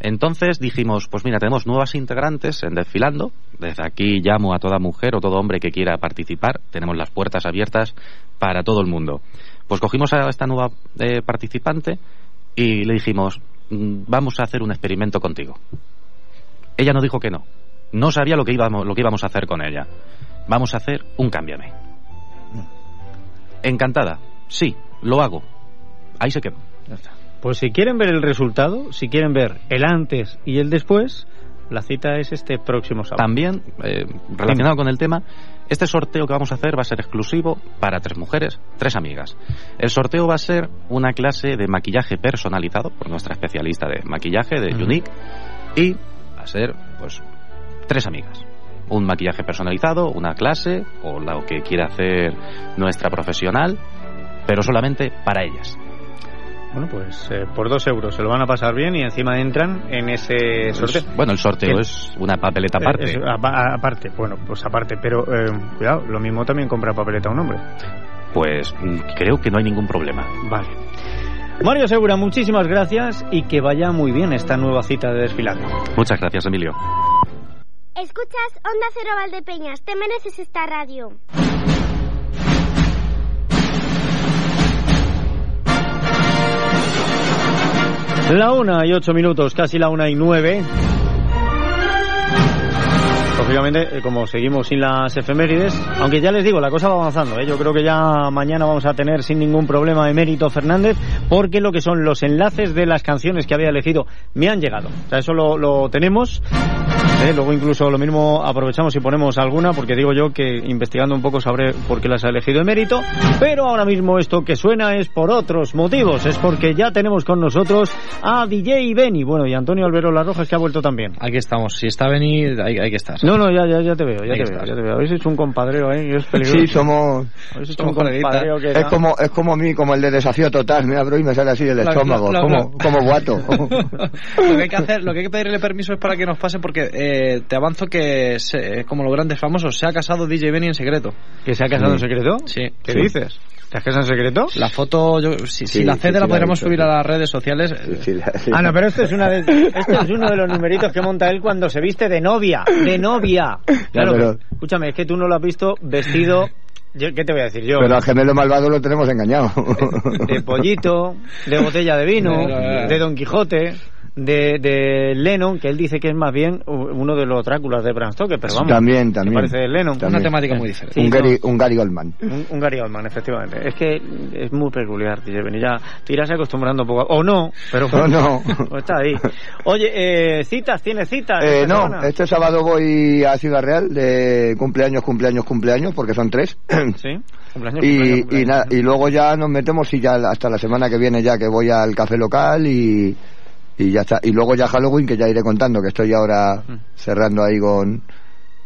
Entonces dijimos, pues mira, tenemos nuevas integrantes en Desfilando. Desde aquí llamo a toda mujer o todo hombre que quiera participar. Tenemos las puertas abiertas para todo el mundo. Pues cogimos a esta nueva eh, participante y le dijimos, vamos a hacer un experimento contigo. Ella nos dijo que no. No sabía lo que íbamos, lo que íbamos a hacer con ella. Vamos a hacer un cámbiame. Encantada. Sí, lo hago. Ahí se quedó. Pues si quieren ver el resultado, si quieren ver el antes y el después, la cita es este próximo sábado. También, eh, relacionado con el tema, este sorteo que vamos a hacer va a ser exclusivo para tres mujeres, tres amigas. El sorteo va a ser una clase de maquillaje personalizado por nuestra especialista de maquillaje, de uh -huh. Unique, y va a ser, pues, tres amigas. Un maquillaje personalizado, una clase, o lo que quiera hacer nuestra profesional, pero solamente para ellas. Bueno, pues eh, por dos euros se lo van a pasar bien y encima entran en ese sorteo. Pues, bueno, el sorteo ¿Qué? es una papeleta aparte. Es, a, aparte, bueno, pues aparte, pero eh, cuidado, lo mismo también compra papeleta un hombre. Pues creo que no hay ningún problema. Vale. Mario Segura, muchísimas gracias y que vaya muy bien esta nueva cita de desfilando. Muchas gracias, Emilio. Escuchas Onda Cero Valdepeñas. Te mereces esta radio. La una y ocho minutos, casi la una y nueve. Lógicamente, eh, como seguimos sin las efemérides, aunque ya les digo, la cosa va avanzando. ¿eh? Yo creo que ya mañana vamos a tener sin ningún problema Emérito Fernández, porque lo que son los enlaces de las canciones que había elegido me han llegado. O sea, eso lo, tenemos. ¿eh? Luego incluso lo mismo aprovechamos y ponemos alguna, porque digo yo que investigando un poco sabré por qué las ha elegido Emérito. Pero ahora mismo esto que suena es por otros motivos. Es porque ya tenemos con nosotros a DJ Beni. Bueno, y Antonio Albero Las Rojas que ha vuelto también. Aquí estamos. Si está Beni, hay, hay que estar. No, ya, ya, ya te veo, ya te veo, ya te veo. Habéis hecho un compadreo ahí, es peligroso. Sí, somos... Habéis hecho un compadreo que es como es como a mí, como el de desafío total. Me abro y me sale así del La- estómago, la- la- como, como guato. lo que hay que hacer, lo que hay que pedirle permiso es para que nos pase porque eh, te avanzo que se- como los grandes famosos se ha casado DJ Benny en secreto. ¿Que se ha casado en secreto? Sí. ¿Qué Sí. dices? ¿Te has casado en secreto? La foto, yo, si, si Sí, la cede sí, la podremos subir a las redes sociales. Ah, no, pero esto es, una de, esto es uno de los numeritos que monta él cuando se viste de novia. De novia. Claro, pero- que- escúchame, es que tú no lo has visto vestido. yo- ¿Qué te voy a decir yo? Pero al gemelo malvado lo tenemos engañado. De pollito, de botella de vino, de Don Quijote. De, de Lennon, que él dice que es más bien uno de los Dráculas de Bram Stoker, pero vamos. También, también. parece de Lennon. También. Sí, un, no. Gary, un Gary Oldman. Un, un Gary Oldman, efectivamente. Es que es muy peculiar, DJ Benny. Ya te irás acostumbrando un poco. O no, pero O no. pues está ahí. Oye, eh, citas, ¿tienes citas? Eh, no, semana? este sábado voy a Ciudad Real de cumpleaños, cumpleaños, cumpleaños, porque son tres. Sí, cumpleaños, y, cumpleaños, y, nada, y luego ya nos metemos y ya hasta la semana que viene ya que voy al café local y, y ya está. Y luego ya Halloween que ya iré contando que estoy ahora Mm. cerrando ahí con...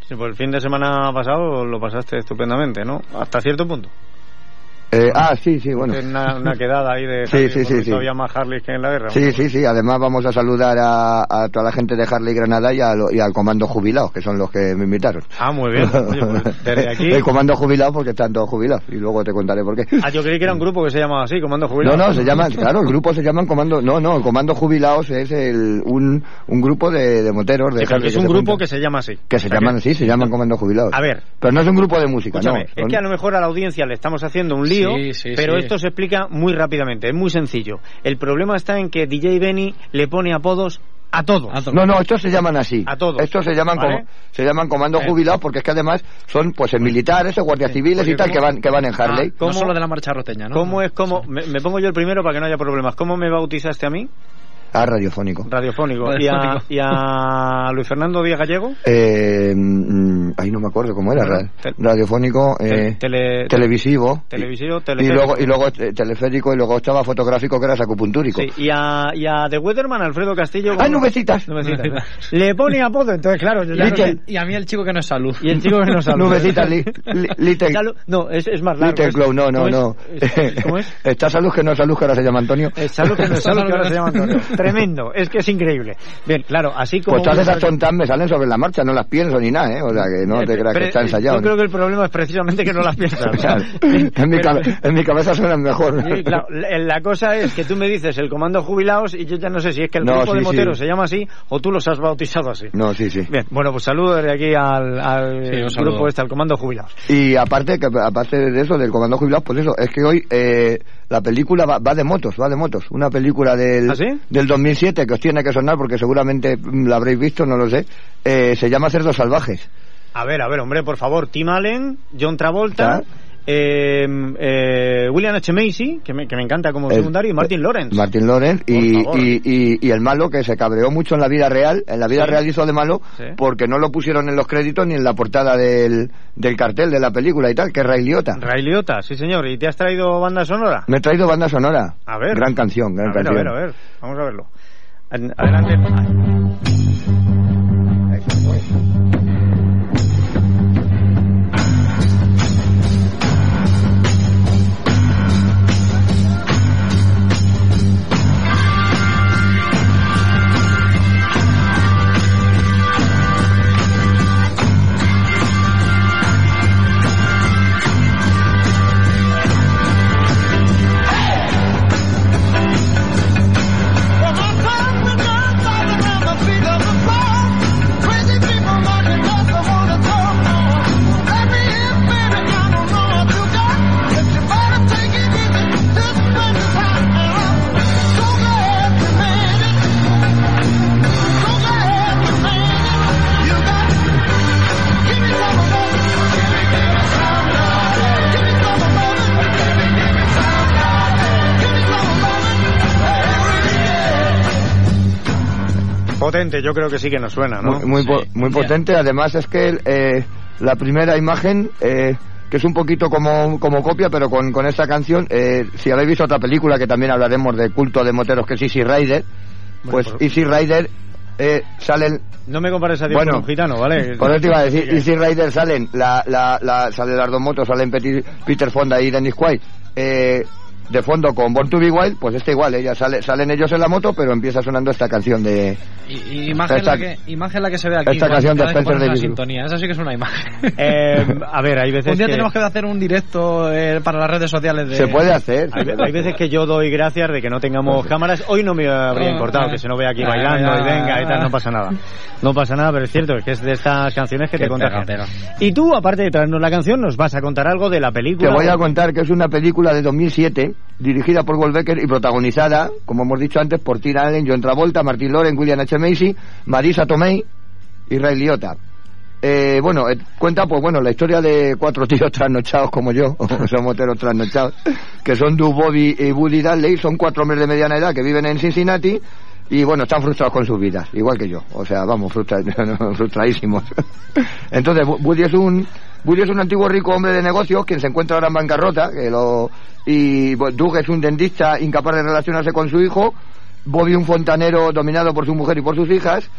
Sí, pues el fin de semana pasado lo pasaste estupendamente, ¿no? Hasta cierto punto. Eh, ah, sí, sí, bueno. Una, una quedada ahí de Sí, sí, sí, todavía más Harley que en la guerra. Sí, sí, sí. Además vamos a saludar a, a toda la gente de Harley Granada y, a lo- y al comando jubilado, que son los que me invitaron. Ah, muy bien. Oye, pues desde aquí... El comando jubilado porque están todos jubilados y luego te contaré por qué. Ah, yo creí que era un grupo que se llamaba así, Comando Jubilado. No, no, se llaman, claro, el grupo se llaman Comando, no, no, el Comando Jubilados es el, un, un grupo de, de moteros, de Harley que es que un grupo juntan. que se llama así. Que se llaman, sí, se llaman Comando Jubilados. A ver. Pero no es un grupo de música, no. es son- que a lo mejor a la audiencia le estamos haciendo un lío, Sí, sí, pero sí. esto se explica muy rápidamente, es muy sencillo. El problema está en que DJ Benny le pone apodos a todos. No, no, estos se llaman así. A todos. Estos se llaman ¿Vale? como, se llaman comando Eh. jubilados porque es que además son pues militares o guardias civiles porque y tal como- que van que van en Harley. ¿cómo- No solo de la marcha roteña, ¿no? ¿Cómo es como.? Me, me pongo yo el primero para que no haya problemas. ¿Cómo me bautizaste a mí? Ah, radiofónico. Radiofónico. Radiofónico. ¿Y, a, y a Luis Fernando Díaz Gallego? Eh, mm, ahí no me acuerdo cómo era. Bueno, ra- radiofónico, eh, tele- televisivo. Televisivo, Y teleférico. luego, y luego eh, teleférico y luego estaba fotográfico que era sacupuntúrico. Sí, y a, y a The Weatherman, Alfredo Castillo. ¡Ah, nubecitas! Nubecitas. Le pone apodo, entonces, claro. Yo ya no. Y a mí el chico que no es salud. Y el chico que no sabe. Nubecitas, li- li- little, Salud- No, es, es más largo. little es- glow, no, no, ¿cómo no. es? Es- ¿Cómo es? Está salud que no es salud que ahora se llama Antonio. Es salud que no es salud, que ahora se llama Antonio. Tremendo, es que es increíble. Bien, claro, así como... Pues todas esas tontas me salen sobre la marcha, no las pienso ni nada, ¿eh? O sea, que no te creas que está eh, ensayado. Yo creo que el problema es precisamente que no las piensas. En, mi cabe- en mi cabeza suenan mejor. Sí, claro, la, la cosa es que tú me dices el comando jubilados y yo ya no sé si es que el No, grupo de sí. moteros se llama así o tú los has bautizado así. No, sí, sí. Bien, bueno, pues saludo desde aquí al, al grupo este, al comando jubilados. Y aparte, que, aparte de eso, del Comando Jubilado, pues eso, es que hoy eh, la película va, va de motos, va de motos. Una película del, ¿Ah, sí? Del 2007 que os tiene que sonar porque seguramente mm, la habréis visto, no lo sé. Eh, se llama Cerdos Salvajes. A ver, a ver, hombre, por favor, Tim Allen, John Travolta, eh, eh, William H. Macy, que me, que me encanta como El- secundario, y Martin Lawrence. Martin Lawrence y, y, y, y el malo que se cabreó mucho en la vida real, en la vida Sí. real hizo de malo Sí. porque no lo pusieron en los créditos ni en la portada del, del cartel de la película y tal, que es Ray Liotta. Ray Liotta, sí señor. ¿Y te has traído banda sonora? Me he traído banda sonora. A ver. Gran canción, gran a ver, a ver, a ver, vamos a verlo. Ad- Adelante. Potente, yo creo que sí que nos suena, ¿no? Muy, muy, muy potente, además es que eh, la primera imagen... Eh, que es un poquito como, como copia, pero con, con esta canción, eh, si habéis visto otra película que también hablaremos de culto de moteros, que es Easy Rider, pues Easy Rider eh, salen... No me compares a Dios Bueno, con un gitano, ¿vale? Por eso te iba a decir, Easy Rider salen, la, la, la, salen las dos motos, salen Peter Fonda y Dennis Quaid, eh, de fondo con Born to Be Wild, pues está igual, ella sale, salen ellos en la moto, pero empieza sonando esta canción de... Y, y imagen, Esta- la que, imagen la que se ve aquí. esta canción de Spencer Davis. sintonía. Esa sí que es una imagen. Eh, a ver, hay veces Un día que... tenemos que hacer un directo eh, para las redes sociales de... Se puede hacer. Hay, hay veces que yo doy gracias de que no tengamos cámaras. Hoy no me habría Ah, importado ah. que se nos vea aquí Ah, bailando y venga y tal, no pasa nada. No pasa nada, pero es cierto que es de estas canciones que te contagian. Y tú, aparte de traernos la canción, nos vas a contar algo de la Te película. voy a contar que es una película de 2007, dirigida por Paul Becker y protagonizada, como hemos dicho antes, por Tina Allen, John Travolta, Martin Loren, William H. Macy, Marisa Tomei y Ray Liotta. Eh, bueno, eh, cuenta pues bueno la historia de cuatro tíos trasnochados como yo, son moteros trasnochados, que son Doug Bobby y Woody Dudley, son cuatro hombres de mediana edad que viven en Cincinnati y bueno, están frustrados con sus vidas, igual que yo, o sea, vamos, frustra- frustradísimos. Entonces, Woody es un Woody es un antiguo rico hombre de negocios quien se encuentra ahora en bancarrota, que lo y Doug es un dentista incapaz de relacionarse con su hijo, Bobby un fontanero dominado por su mujer y por sus hijas,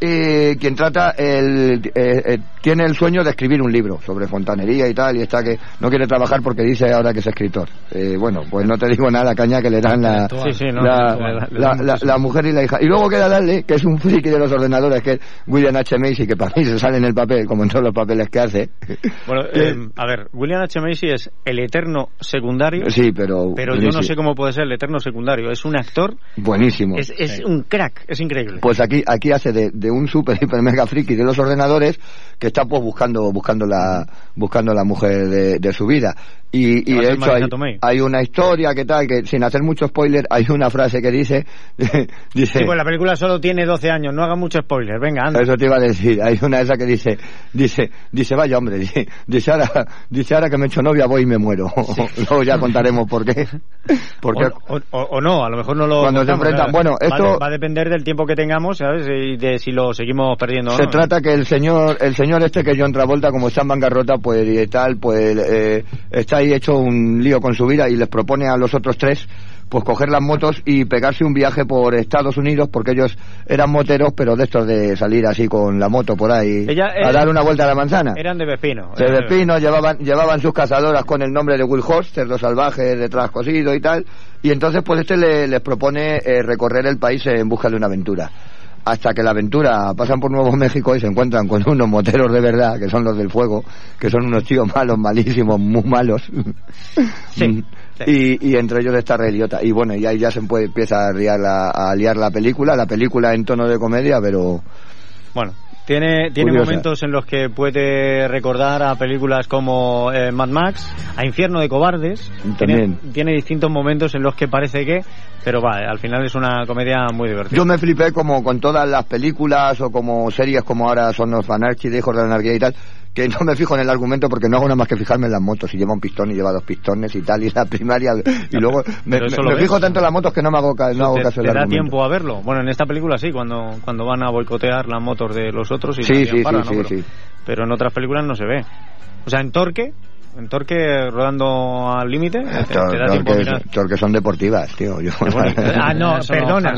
eh, quien trata el eh, eh, tiene el sueño de escribir un libro sobre fontanería y tal y está que no quiere trabajar porque dice ahora que es escritor Eh, bueno pues no te digo nada caña que le dan la Sí, sí, no, la, mujer y la hija y luego queda darle que es un friki de los ordenadores que es William H. Macy que para mí se sale en el papel como en todos los papeles que hace Bueno, eh, a ver, William H. Macy es el eterno secundario. sí pero Pero yo no sé cómo puede ser el eterno secundario. Es un actor, buenísimo es, es un crack, es increíble. Pues aquí, aquí hace de, de un super hiper mega friki de los ordenadores que está pues buscando, buscando la, buscando la mujer de, de su vida. Y, y de hecho hay, hay una historia que tal, que sin hacer mucho spoiler, hay una frase que dice, dice, Sí, pues la película solo tiene 12 años, no haga mucho spoiler. Venga, anda. eso te iba a decir, hay una esa que dice, dice, dice, vaya hombre, dice, dice ahora, dice ahora que me he hecho novia voy y me muero. Luego ya contaremos por qué. Porque O, o- o no, a lo mejor no lo. Cuando se contamos, enfrentan- ¿sabes? bueno, Va esto- Va, a depender del tiempo que tengamos, ¿sabes? Y de si lo seguimos perdiendo o Se no. trata que el señor, el señor este que John Travolta, como está en bancarrota, pues y tal, pues eh, está ahí hecho un lío con su vida y les propone a los otros tres pues coger las motos y pegarse un viaje por Estados Unidos porque ellos eran moteros pero de estos de salir así con la moto por ahí Ella, a eh, dar una vuelta a la manzana. Eran de Vespino. De despino, llevaban, llevaban sus cazadoras con el nombre de Will Horst, cerdo salvaje, detrás cosido y tal. Y entonces pues este le- les propone eh, recorrer el país en busca de una aventura. Hasta que la aventura pasan por Nuevo México y se encuentran con unos moteros de verdad, que son los del fuego, que son unos tíos malos, malísimos, muy malos. Sí, Y, y entre ellos está Ray Liotta. Y bueno, y ahí ya se puede, empieza a, liar la, a liar la película, la película en tono de comedia, pero... Bueno, tiene, tiene Curiosa. momentos en los que puede recordar a películas como eh, Mad Max, a Infierno de Cobardes. También. Tiene, tiene distintos momentos en los que parece que, pero va, al final es una comedia muy divertida. Yo me flipé como con todas las películas o como series como ahora son los Anarchy de la Anarquía y tal, que no me fijo en el argumento porque no hago nada más que fijarme en las motos. Si lleva un pistón y lleva dos pistones y tal, y la primaria. Y luego me, fijo tanto en las motos que no me hago, no hago te, caso te del da argumento. tiempo a verlo. Bueno, en esta película sí, cuando, cuando van a boicotear las motos de los otros y Sí, sí, parda, sí, ¿no? pero, sí. pero en otras películas no se ve. O sea, en Torque, en Torque rodando al límite, te, te da tiempo son deportivas, tío. Yo- Ah, no, no, perdona.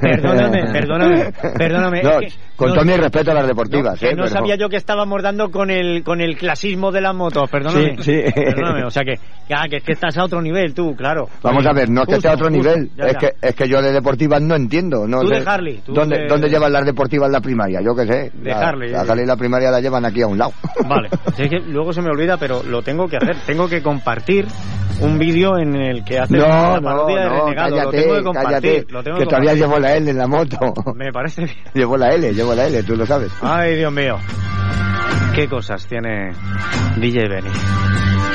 Perdóname, perdóname, perdóname. No, es que con no- todo mi respeto a las deportivas, que ¿eh? no pero- sabía yo que estábamos dando con el con el clasismo de las motos, perdóname. Sí, sí. Perdóname, o sea que, ah, que es que estás a otro nivel tú, claro. Vamos a ver, no es que esté a otro justo, nivel, ya, es que es que yo de deportivas no entiendo. No Tú de Harley, tú ¿Dónde, de- ¿Dónde llevan las deportivas la primaria? Yo qué sé. De la, Harley. La Harley y la primaria la llevan aquí a un lado. Vale, es que luego se me olvida, pero lo tengo que hacer. Tengo que compartir un vídeo en el que hace No, la no, parodia de Renegado. cállate, lo tengo que compartir. cállate, lo tengo que que todavía llevo la L en la moto. Me parece bien. Llevo la L, llevo la L, tú lo sabes. Ay, Dios mío. Qué cosas tiene DJ Benny.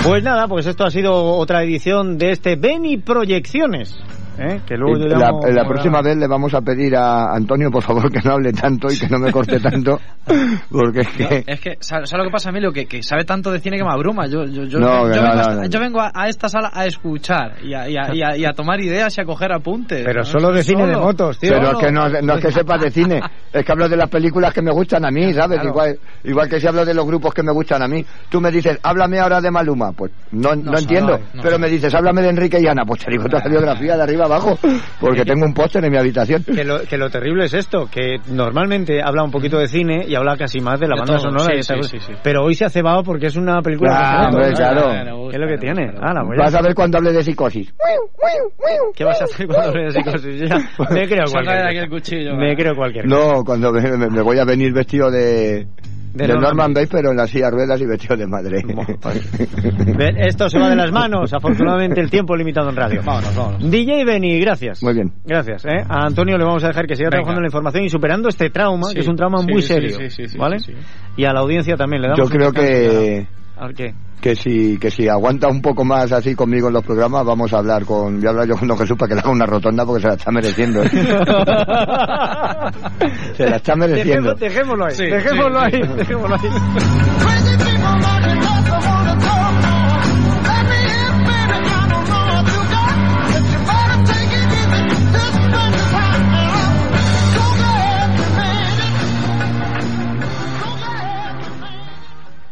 Pues nada, pues esto ha sido otra edición de este Benny Proyecciones. ¿Eh? Que luego yo la, llamo- la próxima vez le vamos a pedir a Antonio, por favor, que no hable tanto y que no me corte tanto, porque es que... Es que, ¿sabes lo que pasa, Emilio? Que, que sabe tanto de cine que me abruma. Yo, yo, yo, No, yo vengo, no. yo vengo a, a esta sala a escuchar y a, y a- y a- y a tomar ideas y a coger apuntes. Pero ¿no? solo de cine de motos, tío. Pero es que no, no es que sepas de cine, es que hablo de las películas que me gustan a mí, ¿sabes? Claro. Igual, igual que si hablo de los grupos que me gustan a mí. Tú me dices, háblame ahora de Maluma, pues no, no, entiendo. no pero me dices, háblame de Enrique y Ana, pues te digo toda la biografía de arriba abajo, porque tengo un póster en mi habitación. Que lo, que lo terrible es esto, que normalmente habla un poquito de cine y habla casi más de la De banda todo, sonora. sí, sí, sí, sí. Pero hoy se ha cebado porque es una película Ah, de hombre, claro. ¿Qué es lo que tiene? Ala, pues ya Vas a ver cuando hable de psicosis. ¿Qué vas a hacer cuando veas psicosis? Ya, me creo de cualquier cosa. Me creo cualquier cosa. No, cuando me, me- me voy a venir vestido de... De De, Norman Bates, pero en la silla de ruedas y vestido de madre. Ven, Esto se va de las manos. Afortunadamente el tiempo limitado en radio. Vámonos, vámonos. DJ Beni, gracias. Muy bien. Gracias. ¿eh? A Antonio le vamos a dejar que siga Venga. trabajando en la información y superando este trauma, Sí, que es un trauma sí, muy serio. sí, sí, sí, ¿Vale? sí, sí. Y a la audiencia también le damos Yo creo que... ya. ¿A qué? Que si que si aguanta un poco más así conmigo en los programas vamos a hablar con voy a hablar yo con don Jesús para que le haga una rotonda porque se la está mereciendo ¿eh? se la está mereciendo dejémoslo ahí. Sí, dejémoslo sí, ahí. sí. Dejémoslo ahí.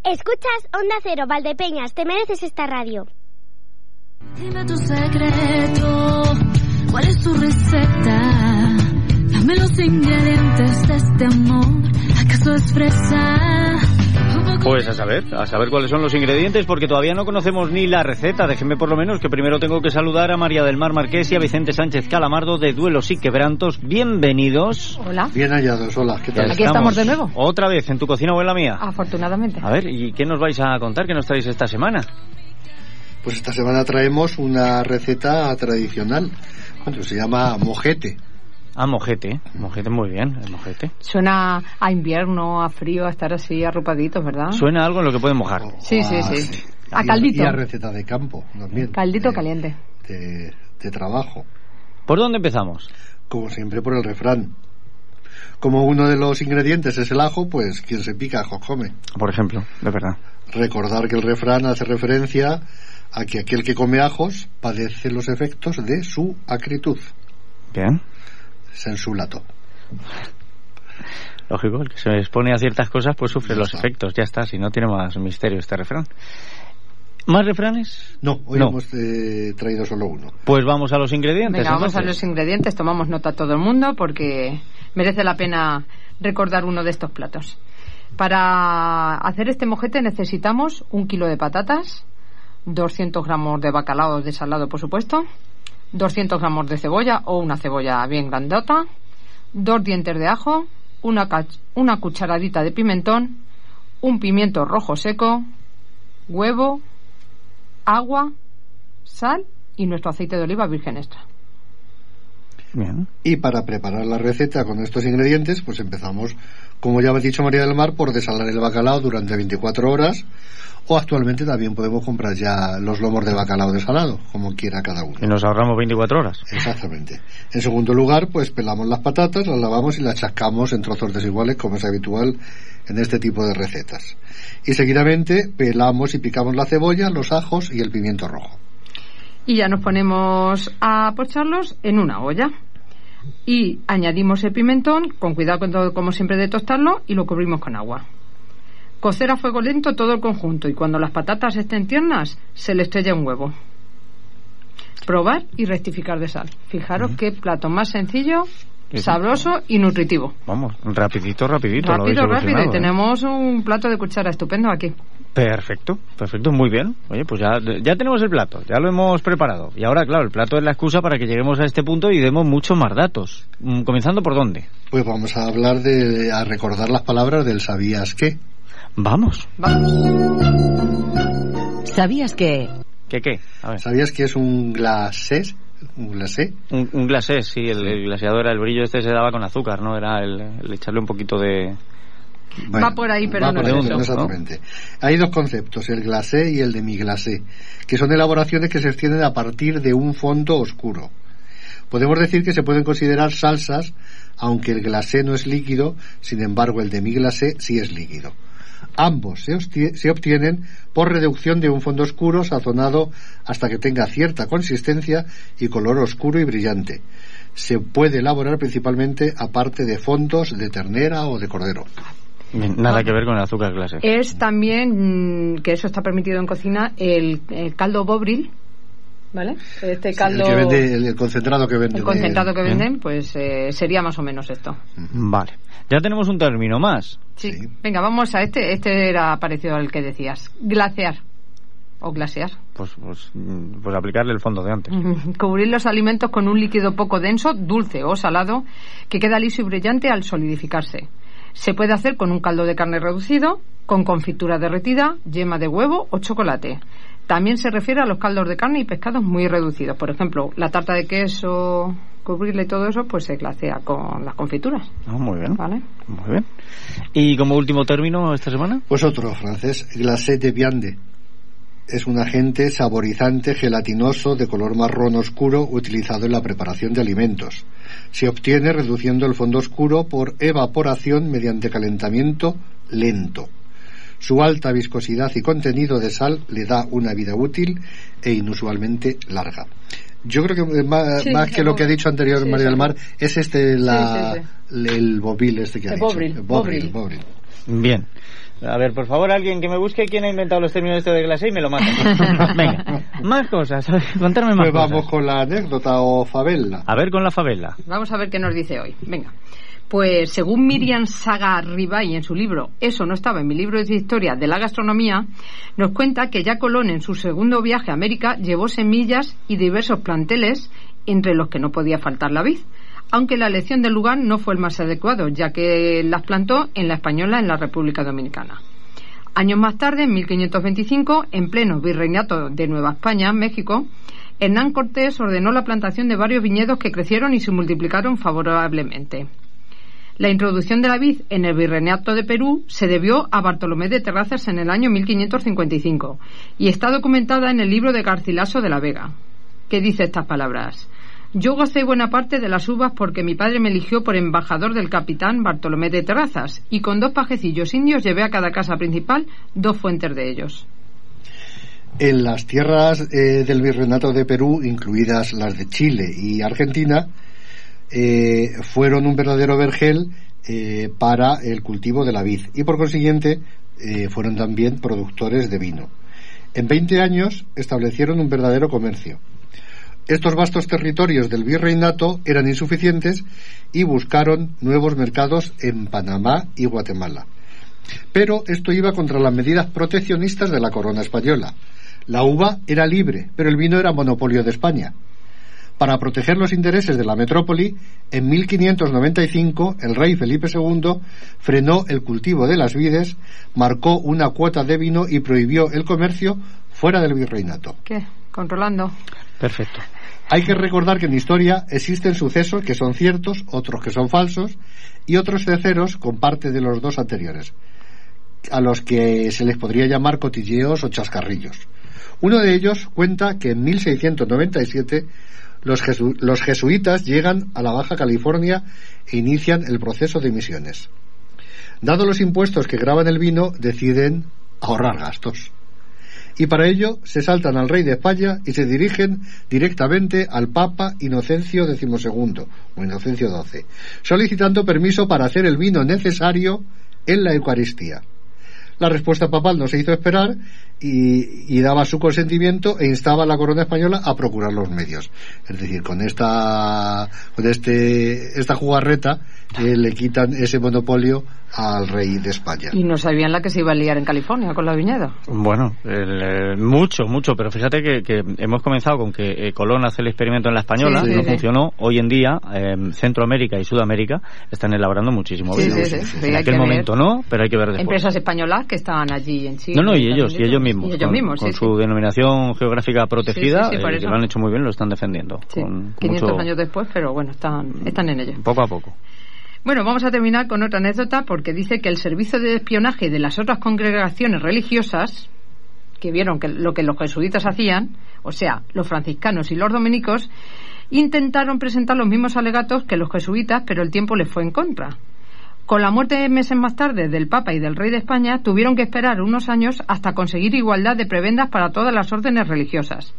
Escuchas Onda Cero, Valdepeñas, te mereces esta radio. Dime tu secreto, ¿cuál es tu receta? Dame los ingredientes de este amor, ¿acaso es fresa? Pues a saber, a saber cuáles son los ingredientes, porque todavía no conocemos ni la receta. Déjenme por lo menos que primero tengo que saludar a María del Mar Marqués y a Vicente Sánchez Calamardo de Duelos y Quebrantos. Bienvenidos. Hola. Bien hallados, hola, ¿qué tal? Aquí estamos de nuevo. Otra vez en tu cocina o en la mía. Afortunadamente. A ver, ¿y qué nos vais a contar? ¿Qué nos traéis esta semana? Pues esta semana traemos una receta tradicional, bueno, se llama mojete. Ah, mojete. Mojete muy bien, el mojete. Suena a invierno, a frío, a estar así arropaditos, ¿verdad? Suena a algo en lo que pueden mojar. Sí, sí, Ah, sí. A Y- caldito. Y a receta de campo también. Caldito de- caliente. De, de trabajo. ¿Por dónde empezamos? Como siempre por el refrán. Como uno de los ingredientes es el ajo, pues quien se pica ajo come. Por ejemplo, de verdad. Recordar que el refrán hace referencia a que aquel que come ajos padece los efectos de su acritud. Bien. Sensulato. Lógico, el que se expone a ciertas cosas pues sufre los efectos. Ya está, si no tiene más misterio este refrán. ¿Más refranes? No, hoy No. hemos eh, traído solo uno. Pues vamos a los ingredientes. Venga, vamos a los ingredientes, tomamos nota todo el mundo porque merece la pena recordar uno de estos platos. Para hacer este mojete necesitamos un kilo de patatas, 200 gramos de bacalao desalado, por supuesto, 200 gramos de cebolla o una cebolla bien grandota, dos dientes de ajo, una, una cucharadita de pimentón, un pimiento rojo seco, huevo, agua, sal y nuestro aceite de oliva virgen extra. Bien. Y para preparar la receta con estos ingredientes, pues empezamos, como ya ha dicho María del Mar, por desalar el bacalao durante 24 horas. O actualmente también podemos comprar ya los lomos de bacalao desalado, como quiera cada uno. Y nos ahorramos 24 horas. Exactamente. En segundo lugar, pues pelamos las patatas, las lavamos y las chascamos en trozos desiguales, como es habitual en este tipo de recetas. Y seguidamente pelamos y picamos la cebolla, los ajos y el pimiento rojo. Y ya nos ponemos a pocharlos en una olla. Y añadimos el pimentón, con cuidado con todo, como siempre de tostarlo, y lo cubrimos con agua. Cocer a fuego lento todo el conjunto y cuando las patatas estén tiernas, se le estrella un huevo. Probar y rectificar de sal. Fijaros qué plato más sencillo, sabroso y nutritivo. Vamos, rapidito, rapidito. lo Rápido, rápido. Y ¿eh? tenemos un plato de cuchara estupendo aquí. Perfecto, perfecto, muy bien. Oye, pues ya, ya tenemos el plato, ya lo hemos preparado. Y ahora, claro, el plato es la excusa para que lleguemos a este punto y demos muchos más datos. Mm, Comenzando por dónde? Pues vamos a hablar de, a recordar las palabras del sabías qué. Vamos. ¿Sabías que ¿Qué qué? A ver. ¿Sabías que es un glacé? ¿Un glacé? Un, un glacé, sí, el, el glaseado era el brillo este se daba con azúcar, ¿no? Era el, el echarle un poquito de... Va por ahí, pero Va no por es ahí, eso. no exactamente. Hay dos conceptos, el glacé y el demi-glacé, que son elaboraciones que se extienden a partir de un fondo oscuro. Podemos decir que se pueden considerar salsas, aunque el glacé no es líquido, sin embargo el demi-glacé sí es líquido. Ambos se, obtienen por reducción de un fondo oscuro sazonado hasta que tenga cierta consistencia y color oscuro y brillante. Se puede elaborar principalmente aparte de fondos de ternera o de cordero. nada que ver con el azúcar glacé. Es también, mm, que eso está permitido en cocina, el, caldo bobril, ¿vale? Este caldo... el, concentrado que venden. El concentrado que venden, pues eh, sería más o menos esto. Vale. Ya tenemos un término más. Sí. Venga, vamos a este. Este era parecido al que decías. Glaciar. O glasear. Pues, pues, pues aplicarle el fondo de antes. Cubrir los alimentos con un líquido poco denso, dulce o salado, que queda liso y brillante al solidificarse. Se puede hacer con un caldo de carne reducido, con confitura derretida, yema de huevo o chocolate. También se refiere a los caldos de carne y pescados muy reducidos. Por ejemplo, la tarta de queso cubrirle todo eso, pues se glacea con las confituras. Ah, muy bien. ¿Vale? Muy bien. ¿Y como último término esta semana? Pues otro francés, glacé de viande. Es un agente saborizante gelatinoso de color marrón oscuro utilizado en la preparación de alimentos. Se obtiene reduciendo el fondo oscuro por evaporación mediante calentamiento lento. Su alta viscosidad y contenido de sal le da una vida útil e inusualmente larga. Yo creo que más, que lo que ha dicho anterior María del Mar es este la, el bobil este que ha dicho. Bobril, bobril, bobril. Bien. A ver, por favor, alguien que me busque quién ha inventado los términos este de clase y me lo mata. Venga, más cosas, a contarme más pues vamos con la anécdota o favela. A ver con la favela. Vamos a ver qué nos dice hoy. Venga. Pues según Miriam Saga y en su libro Eso no estaba en mi libro de historia de la gastronomía, nos cuenta que ya Colón en su segundo viaje a América llevó semillas y diversos planteles entre los que no podía faltar la vid, aunque la elección del lugar no fue el más adecuado, ya que las plantó en la Española en la República Dominicana. Años más tarde, en 1525, en pleno virreinato de Nueva España, México, Hernán Cortés ordenó la plantación de varios viñedos que crecieron y se multiplicaron favorablemente. La introducción de la vid en el Virreinato de Perú se debió a Bartolomé de Terrazas en el año 1555 y está documentada en el libro de Garcilaso de la Vega, que dice estas palabras. Yo gocé buena parte de las uvas porque mi padre me eligió por embajador del capitán Bartolomé de Terrazas y con dos pajecillos indios llevé a cada casa principal dos fuentes de ellos. En las tierras eh, del Virreinato de Perú, incluidas las de Chile y Argentina, eh, fueron un verdadero vergel eh, para el cultivo de la vid y por consiguiente eh, fueron también productores de vino. En 20 años establecieron un verdadero comercio. Estos vastos territorios del virreinato eran insuficientes y buscaron nuevos mercados en Panamá y Guatemala. Pero esto iba contra las medidas proteccionistas de la corona española. La uva era libre, pero el vino era monopolio de España. Para proteger los intereses de la metrópoli, en 1595 el rey Felipe II frenó el cultivo de las vides, marcó una cuota de vino y prohibió el comercio fuera del virreinato. ¿Qué? Controlando. Perfecto. Hay que recordar que en historia existen sucesos que son ciertos, otros que son falsos y otros terceros con parte de los dos anteriores, a los que se les podría llamar cotilleos o chascarrillos. Uno de ellos cuenta que en 1697 los, jesuitas llegan a la Baja California e inician el proceso de misiones. Dado los impuestos que graban el vino, deciden ahorrar gastos. Y para ello se saltan al rey de España y se dirigen directamente al Papa Inocencio XII o Inocencio XII, solicitando permiso para hacer el vino necesario en la Eucaristía. La respuesta papal no se hizo esperar y, daba su consentimiento e instaba a la corona española a procurar los medios. Es decir, con esta, con este, esta jugarreta eh, le quitan ese monopolio al rey de España. Y no sabían la que se iba a liar en California con la viñeda. Bueno, eh, mucho, mucho, pero fíjate que, hemos comenzado con que eh, Colón hace el experimento en la española, no funcionó. Hoy en día, Centroamérica y Sudamérica están elaborando muchísimo vino. en aquel momento no, pero hay que ver después. Empresas españolas que estaban allí en Chile. No, no, y ellos, y ellos mismos. con, su denominación geográfica protegida, eh, lo han hecho muy bien, lo están defendiendo. Con 500 años después, pero bueno, están, están en ello. Poco a poco. Bueno, vamos a terminar con otra anécdota porque dice que el servicio de espionaje de las otras congregaciones religiosas, que vieron que lo que los jesuitas hacían, o sea, los franciscanos y los dominicos, intentaron presentar los mismos alegatos que los jesuitas, pero el tiempo les fue en contra. Con la muerte meses más tarde del Papa y del Rey de España, tuvieron que esperar unos años hasta conseguir igualdad de prebendas para todas las órdenes religiosas.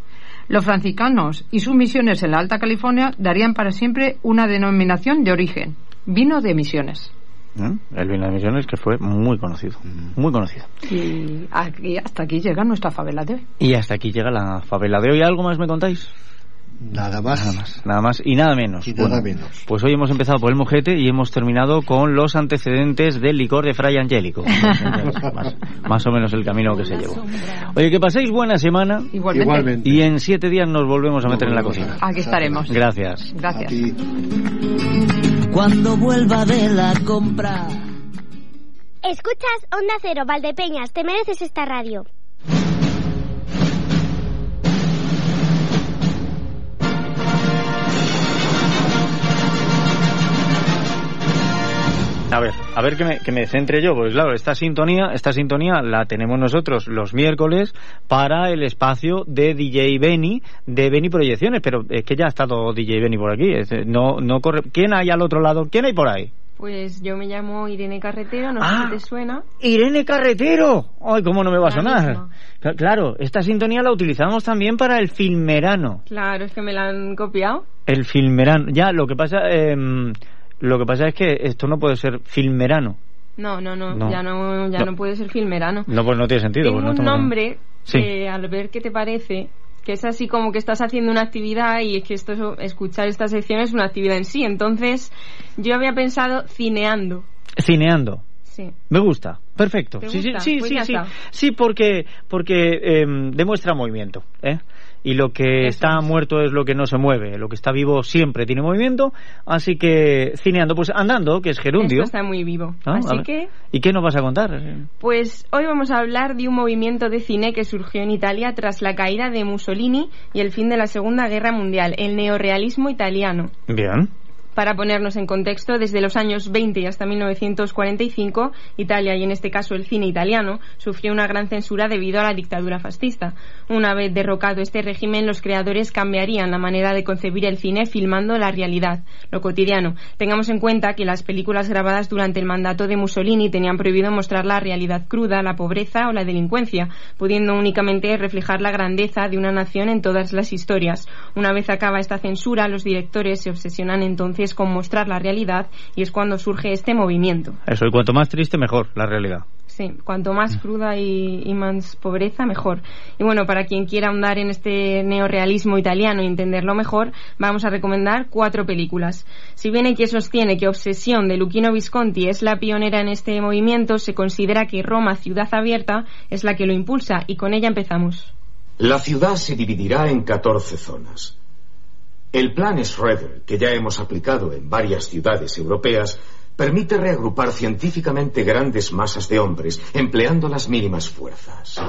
Los franciscanos y sus misiones en la Alta California darían para siempre una denominación de origen, vino de misiones. ¿Eh? El vino de misiones que fue muy conocido, muy conocido. Y aquí- hasta aquí llega nuestra favela de hoy. Y hasta aquí llega la favela de hoy. ¿Algo más me contáis? Nada más. Nada más, nada más y nada menos. Y nada Bueno, menos. Pues hoy hemos empezado por el mojete y hemos terminado con los antecedentes del licor de Fray Angélico. más, más o menos el camino que se llevó. Oye, que paséis buena semana. Igualmente. Igualmente. Y en siete días nos volvemos a meter en la cocina. Aquí estaremos. Gracias. Gracias. Cuando vuelva de la compra. Escuchas Onda Cero, Valdepeñas, te mereces esta radio. A ver, a ver que me, que me centre yo, porque claro, esta sintonía, esta sintonía la tenemos nosotros los miércoles para el espacio de DJ Benny, de Benny Proyecciones, pero es que ya ha estado DJ Benny por aquí, no, no corre. ¿Quién hay al otro lado? ¿Quién hay por ahí? Pues yo me llamo Irene Carretero, no Ah. sé si te suena. Irene Carretero. Ay, cómo no me va a sonar. misma. Claro, esta sintonía la utilizamos también para el filmerano. Claro, es que me la han copiado. El filmerano. Ya, lo que pasa, em, lo que pasa es que esto no puede ser filmerano. No, no, no, No. ya no, ya No. no. puede ser filmerano. No, pues no tiene sentido. Tengo pues no un nombre Sí. que al ver qué te parece, que es así como que estás haciendo una actividad y es que esto es- escuchar esta sección es una actividad en sí. Entonces, yo había pensado cineando. Cineando. Sí. Me gusta. Perfecto. ¿Te Sí, sí, gusta? sí, Pues sí. Sí, porque, porque em, demuestra movimiento. ¿eh? Y lo que está muerto es lo que no se mueve. Lo que está vivo siempre tiene movimiento. Así que cineando, pues andando, que es gerundio. Esto está muy vivo. Ah, Así que, ¿Y qué nos vas a contar? pues hoy vamos a hablar de un movimiento de cine que surgió en Italia tras la caída de Mussolini y el fin de la Segunda Guerra Mundial, el neorealismo italiano. Bien. Para ponernos en contexto, desde los años 20 y hasta 1945, Italia, y en este caso el cine italiano, sufrió una gran censura debido a la dictadura fascista. Una vez derrocado este régimen, los creadores cambiarían la manera de concebir el cine filmando la realidad, lo cotidiano. Tengamos en cuenta que las películas grabadas durante el mandato de Mussolini tenían prohibido mostrar la realidad cruda, la pobreza o la delincuencia, pudiendo únicamente reflejar la grandeza de una nación en todas las historias. Una vez acaba esta censura, los directores se obsesionan entonces con mostrar la realidad y es cuando surge este movimiento. Eso, y cuanto más triste, mejor, la realidad. Sí, cuanto más cruda y, y más pobreza, mejor. Y bueno, para quien quiera ahondar en este neorealismo italiano y entenderlo mejor, vamos a recomendar cuatro películas. Si bien hay quien sostiene que Obsesión de Luchino Visconti es la pionera en este movimiento, se considera que Roma, ciudad abierta, es la que lo impulsa y con ella empezamos. La ciudad se dividirá en 14 zonas. El plan Schroeder, que ya hemos aplicado en varias ciudades europeas, permite reagrupar científicamente grandes masas de hombres, empleando las mínimas fuerzas.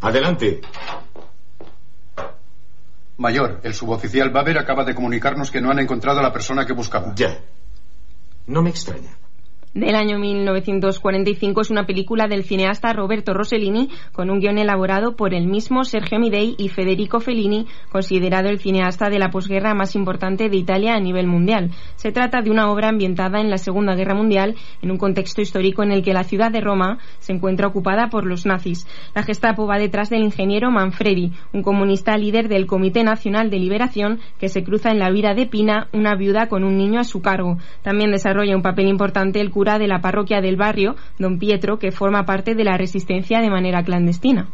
Adelante. Mayor, el suboficial Baber acaba de comunicarnos que no han encontrado a la persona que buscaba. Ya. No me extraña. Del año 1945 es una película del cineasta Roberto Rossellini con un guion elaborado por el mismo Sergio Midei y Federico Fellini, considerado el cineasta de la posguerra más importante de Italia a nivel mundial. Se trata de una obra ambientada en la Segunda Guerra Mundial en un contexto histórico en el que la ciudad de Roma se encuentra ocupada por los nazis. La Gestapo va detrás del ingeniero Manfredi, un comunista líder del Comité Nacional de Liberación que se cruza en la vida de Pina, una viuda con un niño a su cargo. También desarrolla un papel importante el cura de la parroquia del barrio, don Pietro, que forma parte de la resistencia de manera clandestina.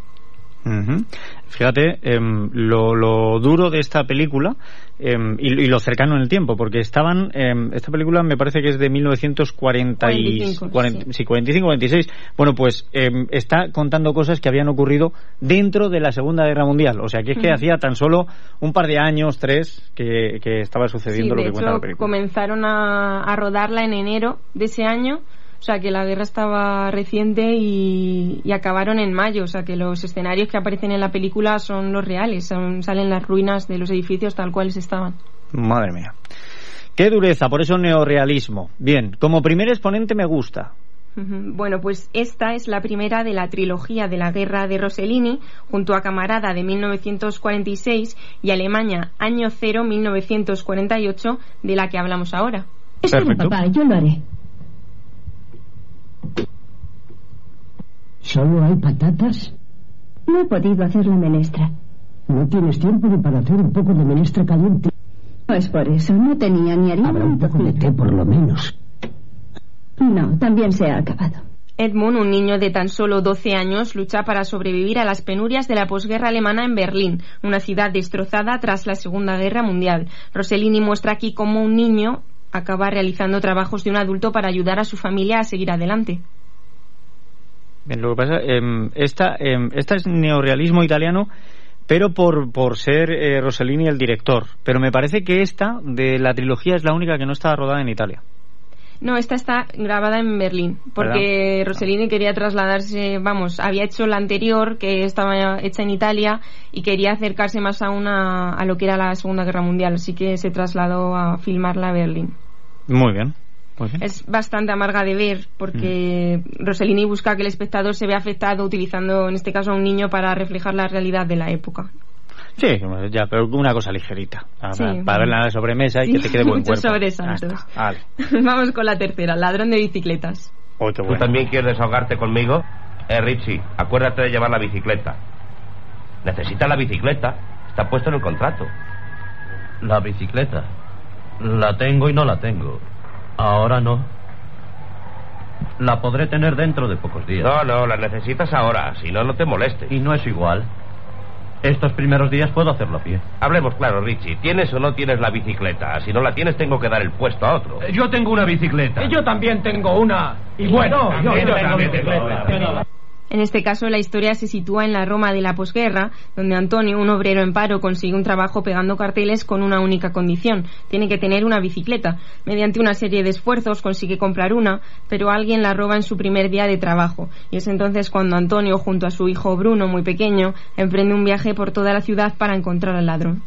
Ujú. Fíjate em, lo, lo duro de esta película em, y, y lo cercano en el tiempo, porque estaban. em, esta película me parece que es de 1940 y, 45, 40 sí, 45, 46. Bueno, pues está contando cosas que habían ocurrido dentro de la Segunda Guerra Mundial. O sea, que es que hacía tan solo un par de años, tres, que, que estaba Sí, sucediendo lo de que cuenta la hecho, película. comenzaron a, a rodarla en enero de ese año. O sea, que la guerra estaba reciente y, y acabaron en mayo. O sea, que los escenarios que aparecen en la película son los reales. son- salen las ruinas de los edificios tal cuales estaban. Madre mía. Qué dureza, por eso neorealismo. Bien, como primer exponente me gusta. Bueno, pues esta es la primera de la trilogía de la guerra de Rossellini, junto a Camarada de 1946 y Alemania Año Cero 1948, de la que hablamos ahora. Espera, papá, yo lo haré. ¿Solo hay patatas? No he podido hacer la menestra. ¿No tienes tiempo ni para hacer un poco de menestra caliente? No es por eso, no tenía ni harina Habrá un poco de té por lo menos. No, también se ha acabado. Edmund, un niño de tan solo 12 años, lucha para sobrevivir a las penurias de la posguerra alemana en Berlín, una ciudad destrozada tras la Segunda Guerra Mundial. Rossellini muestra aquí cómo un niño acaba realizando trabajos de un adulto para ayudar a su familia a seguir adelante. Lo que pasa, eh, esta, eh, esta es neorealismo italiano, pero por, por ser eh, Rossellini el director. Pero me parece que esta, de la trilogía, es la única que no está rodada en Italia. No, esta está grabada en Berlín, porque Rossellini quería trasladarse, vamos, había hecho la anterior, que estaba hecha en Italia, y quería acercarse más a, una, a lo que era la Segunda Guerra Mundial, así que se trasladó a filmarla a Berlín. Muy bien. Es bastante amarga de ver porque Rossellini busca que el espectador se vea afectado utilizando en este caso a un niño para reflejar la realidad de la época. Sí, ya, pero una cosa ligerita. Para, para verla en la sobremesa y que te quede buen cuerpo. sobresaltos. Vale. Vamos con la tercera, ladrón de bicicletas. Oh, qué ¿Tú también quieres desahogarte conmigo? Eh, Richie, acuérdate de llevar la bicicleta. Necesitas la bicicleta. Está puesto en el contrato. La bicicleta. La tengo y no la tengo. Ahora no. La podré tener dentro de pocos días. No, no, la necesitas ahora. Si no, no te molestes. Y no es igual. Estos primeros días puedo hacerlo a pie. Hablemos claro, Richie. ¿Tienes o no tienes la bicicleta? Si no la tienes, tengo que dar el puesto a otro. Yo tengo una bicicleta. Yo también tengo una. Y bueno, yo, tengo también bicicleta. En este caso, la historia se sitúa en la Roma de la posguerra, donde Antonio, un obrero en paro, consigue un trabajo pegando carteles con una única condición. Tiene que tener una bicicleta. Mediante una serie de esfuerzos consigue comprar una, pero alguien la roba en su primer día de trabajo. Y es entonces cuando Antonio, junto a su hijo Bruno, muy pequeño, emprende un viaje por toda la ciudad para encontrar al ladrón.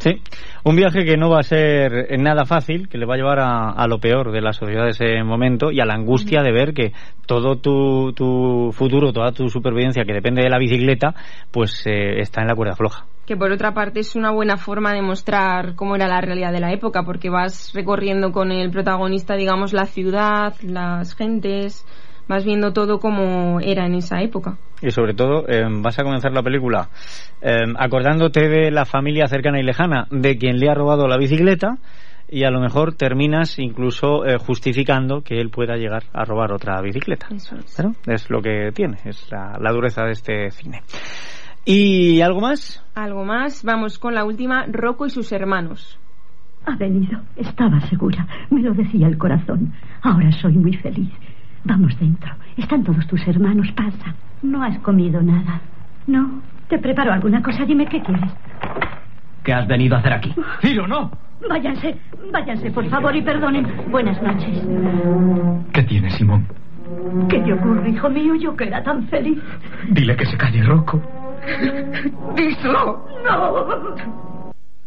Sí, un viaje que no va a ser nada fácil, que le va a llevar a, a lo peor de la sociedad de ese momento y a la angustia de ver que todo tu, tu futuro, toda tu supervivencia que depende de la bicicleta, pues eh, está en la cuerda floja. que por otra parte es una buena forma de mostrar cómo era la realidad de la época, porque vas recorriendo con el protagonista, digamos, la ciudad, las gentes, vas viendo todo como era en esa época. Y sobre todo, eh, vas a comenzar la película eh, acordándote de la familia cercana y lejana de quien le ha robado la bicicleta y a lo mejor terminas incluso eh, justificando que él pueda llegar a robar otra bicicleta. Pero es lo que tiene, es la, la dureza de este cine. ¿Y algo más? Algo más, vamos con la última, Rocco y sus hermanos. Ha venido. Estaba segura. Me lo decía el corazón. Ahora soy muy feliz. Vamos dentro. Están todos tus hermanos. Pasa. No has comido nada. No. Te preparo alguna cosa. Dime qué quieres. ¿Qué has venido a hacer aquí? Filo, no. Váyanse. Váyanse, por favor, y perdonen. Buenas noches. ¿Qué tienes, Simón? ¿Qué te ocurre, hijo mío? Yo que era tan feliz. Dile que se calle, Rocco. ¡Díselo! ¡No!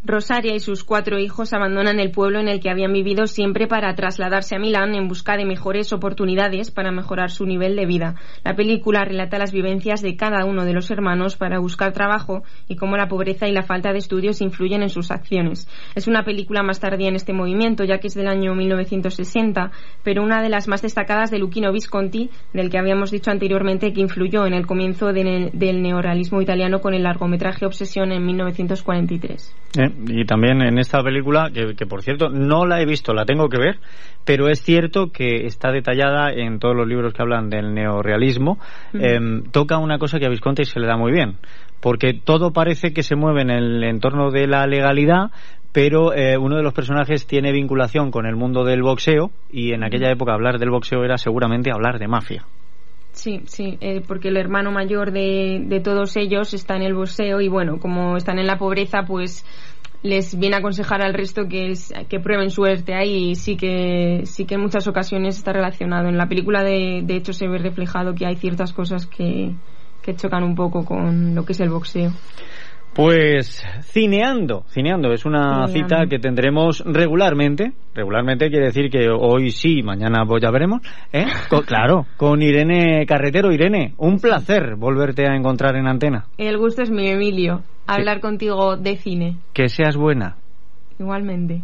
Rosaria y sus cuatro hijos abandonan el pueblo en el que habían vivido siempre para trasladarse a Milán en busca de mejores oportunidades para mejorar su nivel de vida. La película relata las vivencias de cada uno de los hermanos para buscar trabajo y cómo la pobreza y la falta de estudios influyen en sus acciones. Es una película más tardía en este movimiento, ya que es del año 1960, pero una de las más destacadas de Luchino Visconti, del que habíamos dicho anteriormente que influyó en el comienzo de- del neorrealismo italiano con el largometraje Obsesión en 1943. Eh, y también en esta película, que, que, por cierto no la he visto, la tengo que ver, pero es cierto que está detallada en todos los libros que hablan del neorrealismo. Ujú. Em, toca una cosa que a Visconti se le da muy bien, porque todo parece que se mueve en el entorno de la legalidad, pero eh, uno de los personajes tiene vinculación con el mundo del boxeo y en aquella época hablar del boxeo era seguramente hablar de mafia. Sí, sí, eh, porque el hermano mayor de, de todos ellos está en el boxeo y bueno, como están en la pobreza, pues les viene a aconsejar al resto que que prueben suerte ahí y sí que sí que en muchas ocasiones está relacionado. En la película de, de hecho se ve reflejado que hay ciertas cosas que, que chocan un poco con lo que es el boxeo. Pues cineando, cineando es una Cineando. cita que tendremos regularmente. Regularmente quiere decir que hoy sí, mañana pues ya veremos. ¿eh? Co- claro, con Irene Carretero. Irene, un placer volverte a encontrar en antena. El gusto es mío, Emilio. Hablar contigo de cine. Que seas buena. Igualmente.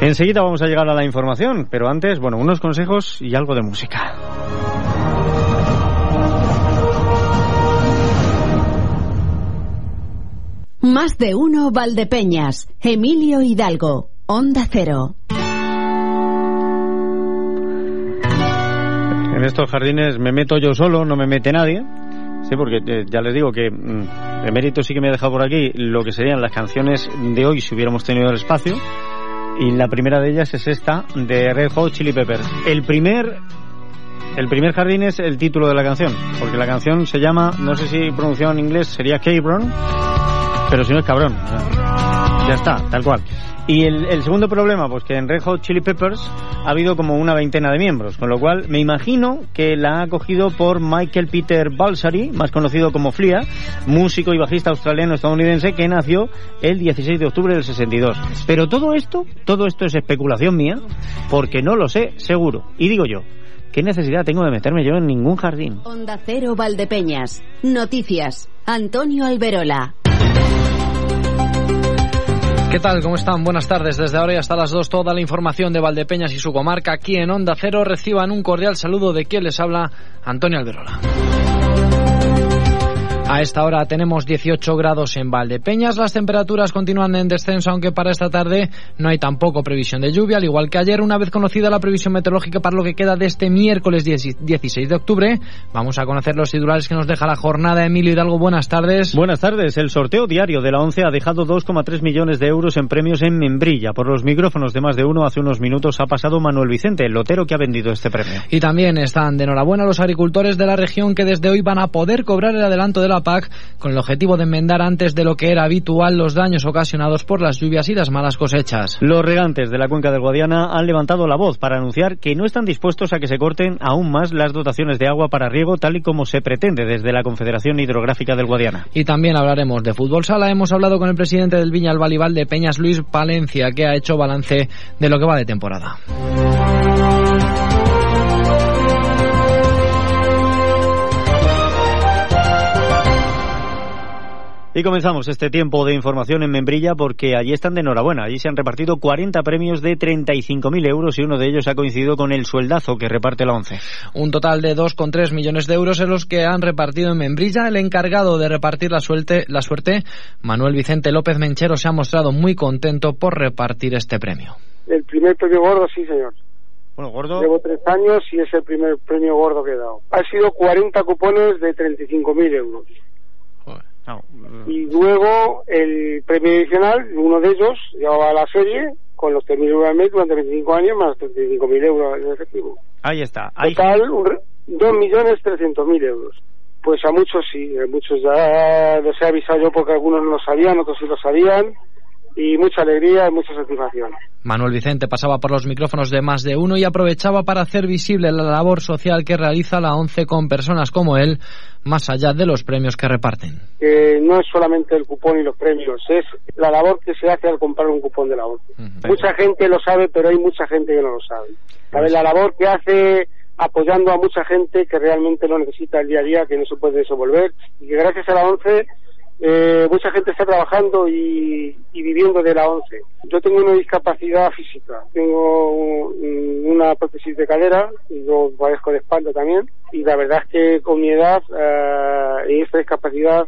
Enseguida vamos a llegar a la información, pero antes, bueno, unos consejos y algo de música. Más de uno Valdepeñas. Emilio Hidalgo. Onda Cero. En estos jardines me meto yo solo, no me mete nadie. Sí, porque eh, ya les digo que mm, Emérito sí que me ha dejado por aquí lo que serían las canciones de hoy si hubiéramos tenido el espacio. Y la primera de ellas es esta, de Red Hot Chili Peppers. El primer, el primer jardín es el título de la canción, porque la canción se llama, no sé si pronunciado en inglés sería Cabron, pero si no es cabrón. Ya está, tal cual. Y el, segundo problema, pues que en Red Hot Chili Peppers ha habido como una veintena de miembros, con lo cual me imagino que la ha cogido por Michael Peter Balsari, más conocido como Flea, músico y bajista australiano estadounidense que nació el 16 de octubre del 62. Pero todo esto, todo esto es especulación mía, porque no lo sé seguro. Y digo yo, ¿qué necesidad tengo de meterme yo en ningún jardín? Onda Cero Valdepeñas. Noticias. Antonio Alberola. ¿Qué tal? ¿Cómo están? Buenas tardes. Desde ahora y hasta las 2 toda la información de Valdepeñas y su comarca aquí en Onda Cero. Reciban un cordial saludo de quien les habla, Antonio Alberola. A esta hora tenemos 18 grados en Valdepeñas. Las temperaturas continúan en descenso, aunque para esta tarde no hay tampoco previsión de lluvia, al igual que ayer, una vez conocida la previsión meteorológica para lo que queda de este miércoles 10 16 de octubre. Vamos a conocer los titulares que nos deja la jornada. Emilio Hidalgo, buenas tardes. Buenas tardes. El sorteo diario de la ONCE ha dejado 2,3 millones de euros en premios en Membrilla. Por los micrófonos de más de uno, hace unos minutos ha pasado Manuel Vicente, el lotero que ha vendido este premio. Y también están de enhorabuena los agricultores de la región que desde hoy van a poder cobrar el adelanto de la PAC con el objetivo de enmendar antes de lo que era habitual los daños ocasionados por las lluvias y las malas cosechas. Los regantes de la cuenca del Guadiana han levantado la voz para anunciar que no están dispuestos a que se corten aún más las dotaciones de agua para riego tal y como se pretende desde la Confederación Hidrográfica del Guadiana. Y también hablaremos de fútbol sala. Hemos hablado con el presidente del Viña Albalival de Peñas, Luis Palencia, que ha hecho balance de lo que va de temporada. Y comenzamos este tiempo de información en Membrilla porque allí están de enhorabuena. Allí se han repartido 40 premios de 35.000 euros y uno de ellos ha coincidido con el sueldazo que reparte la ONCE. Un total de 2,3 millones de euros en los que han repartido en Membrilla. El encargado de repartir la suerte, la suerte, Manuel Vicente López Menchero, se ha mostrado muy contento por repartir este premio. El primer premio gordo, sí, señor. Bueno, gordo. Llevo tres años y es el primer premio gordo que he dado. Ha sido 40 cupones de 35.000 euros. Y luego el premio adicional, uno de ellos, llevaba la serie con los 3.000 euros al mes durante 25 años más 35.000 euros en efectivo. Ahí está. Ahí Total, un re- 2.300.000 euros. Pues a muchos sí, a muchos ya los he avisado yo porque algunos no lo sabían, otros sí lo sabían. Y mucha alegría y mucha satisfacción. Manuel Vicente pasaba por los micrófonos de más de uno y aprovechaba para hacer visible la labor social que realiza la ONCE con personas como él, más allá de los premios que reparten. que no es solamente el cupón y los premios, es la labor que se hace al comprar un cupón de la ONCE. Mucha gente lo sabe, pero hay mucha gente que no lo sabe. La labor que hace apoyando a mucha gente que realmente lo necesita el día a día, que no se puede desenvolver, y que gracias a la ONCE eh, mucha gente está trabajando y, viviendo de la ONCE. Yo tengo una discapacidad física, tengo una prótesis de cadera y yo padezco de espalda también, y la verdad es que con mi edad eh, y esta discapacidad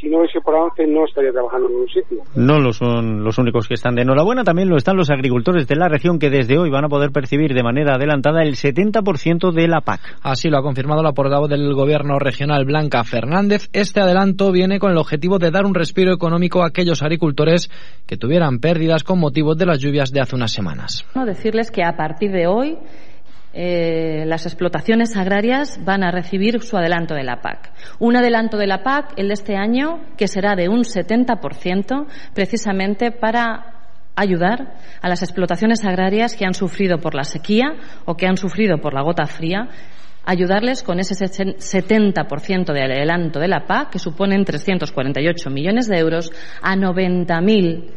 si no hubiese por la ONCE no estaría trabajando en ningún sitio. No lo son los únicos que están de enhorabuena, también lo están los agricultores de la región que desde hoy van a poder percibir de manera adelantada el 70% de la PAC. Así lo ha confirmado la portavoz del Gobierno regional Blanca Fernández. Este adelanto viene con el objetivo de dar un respiro económico a aquellos agricultores que tuvieran pérdidas con motivo de las lluvias de hace unas semanas. No, decirles que a partir de hoy eh, las explotaciones agrarias van a recibir su adelanto de la PAC. Un adelanto de la PAC, el de este año, que será de un 70%, precisamente para ayudar a las explotaciones agrarias que han sufrido por la sequía o que han sufrido por la gota fría ayudarles con ese 70% de adelanto de la PAC, que suponen 348 millones de euros, a 90.000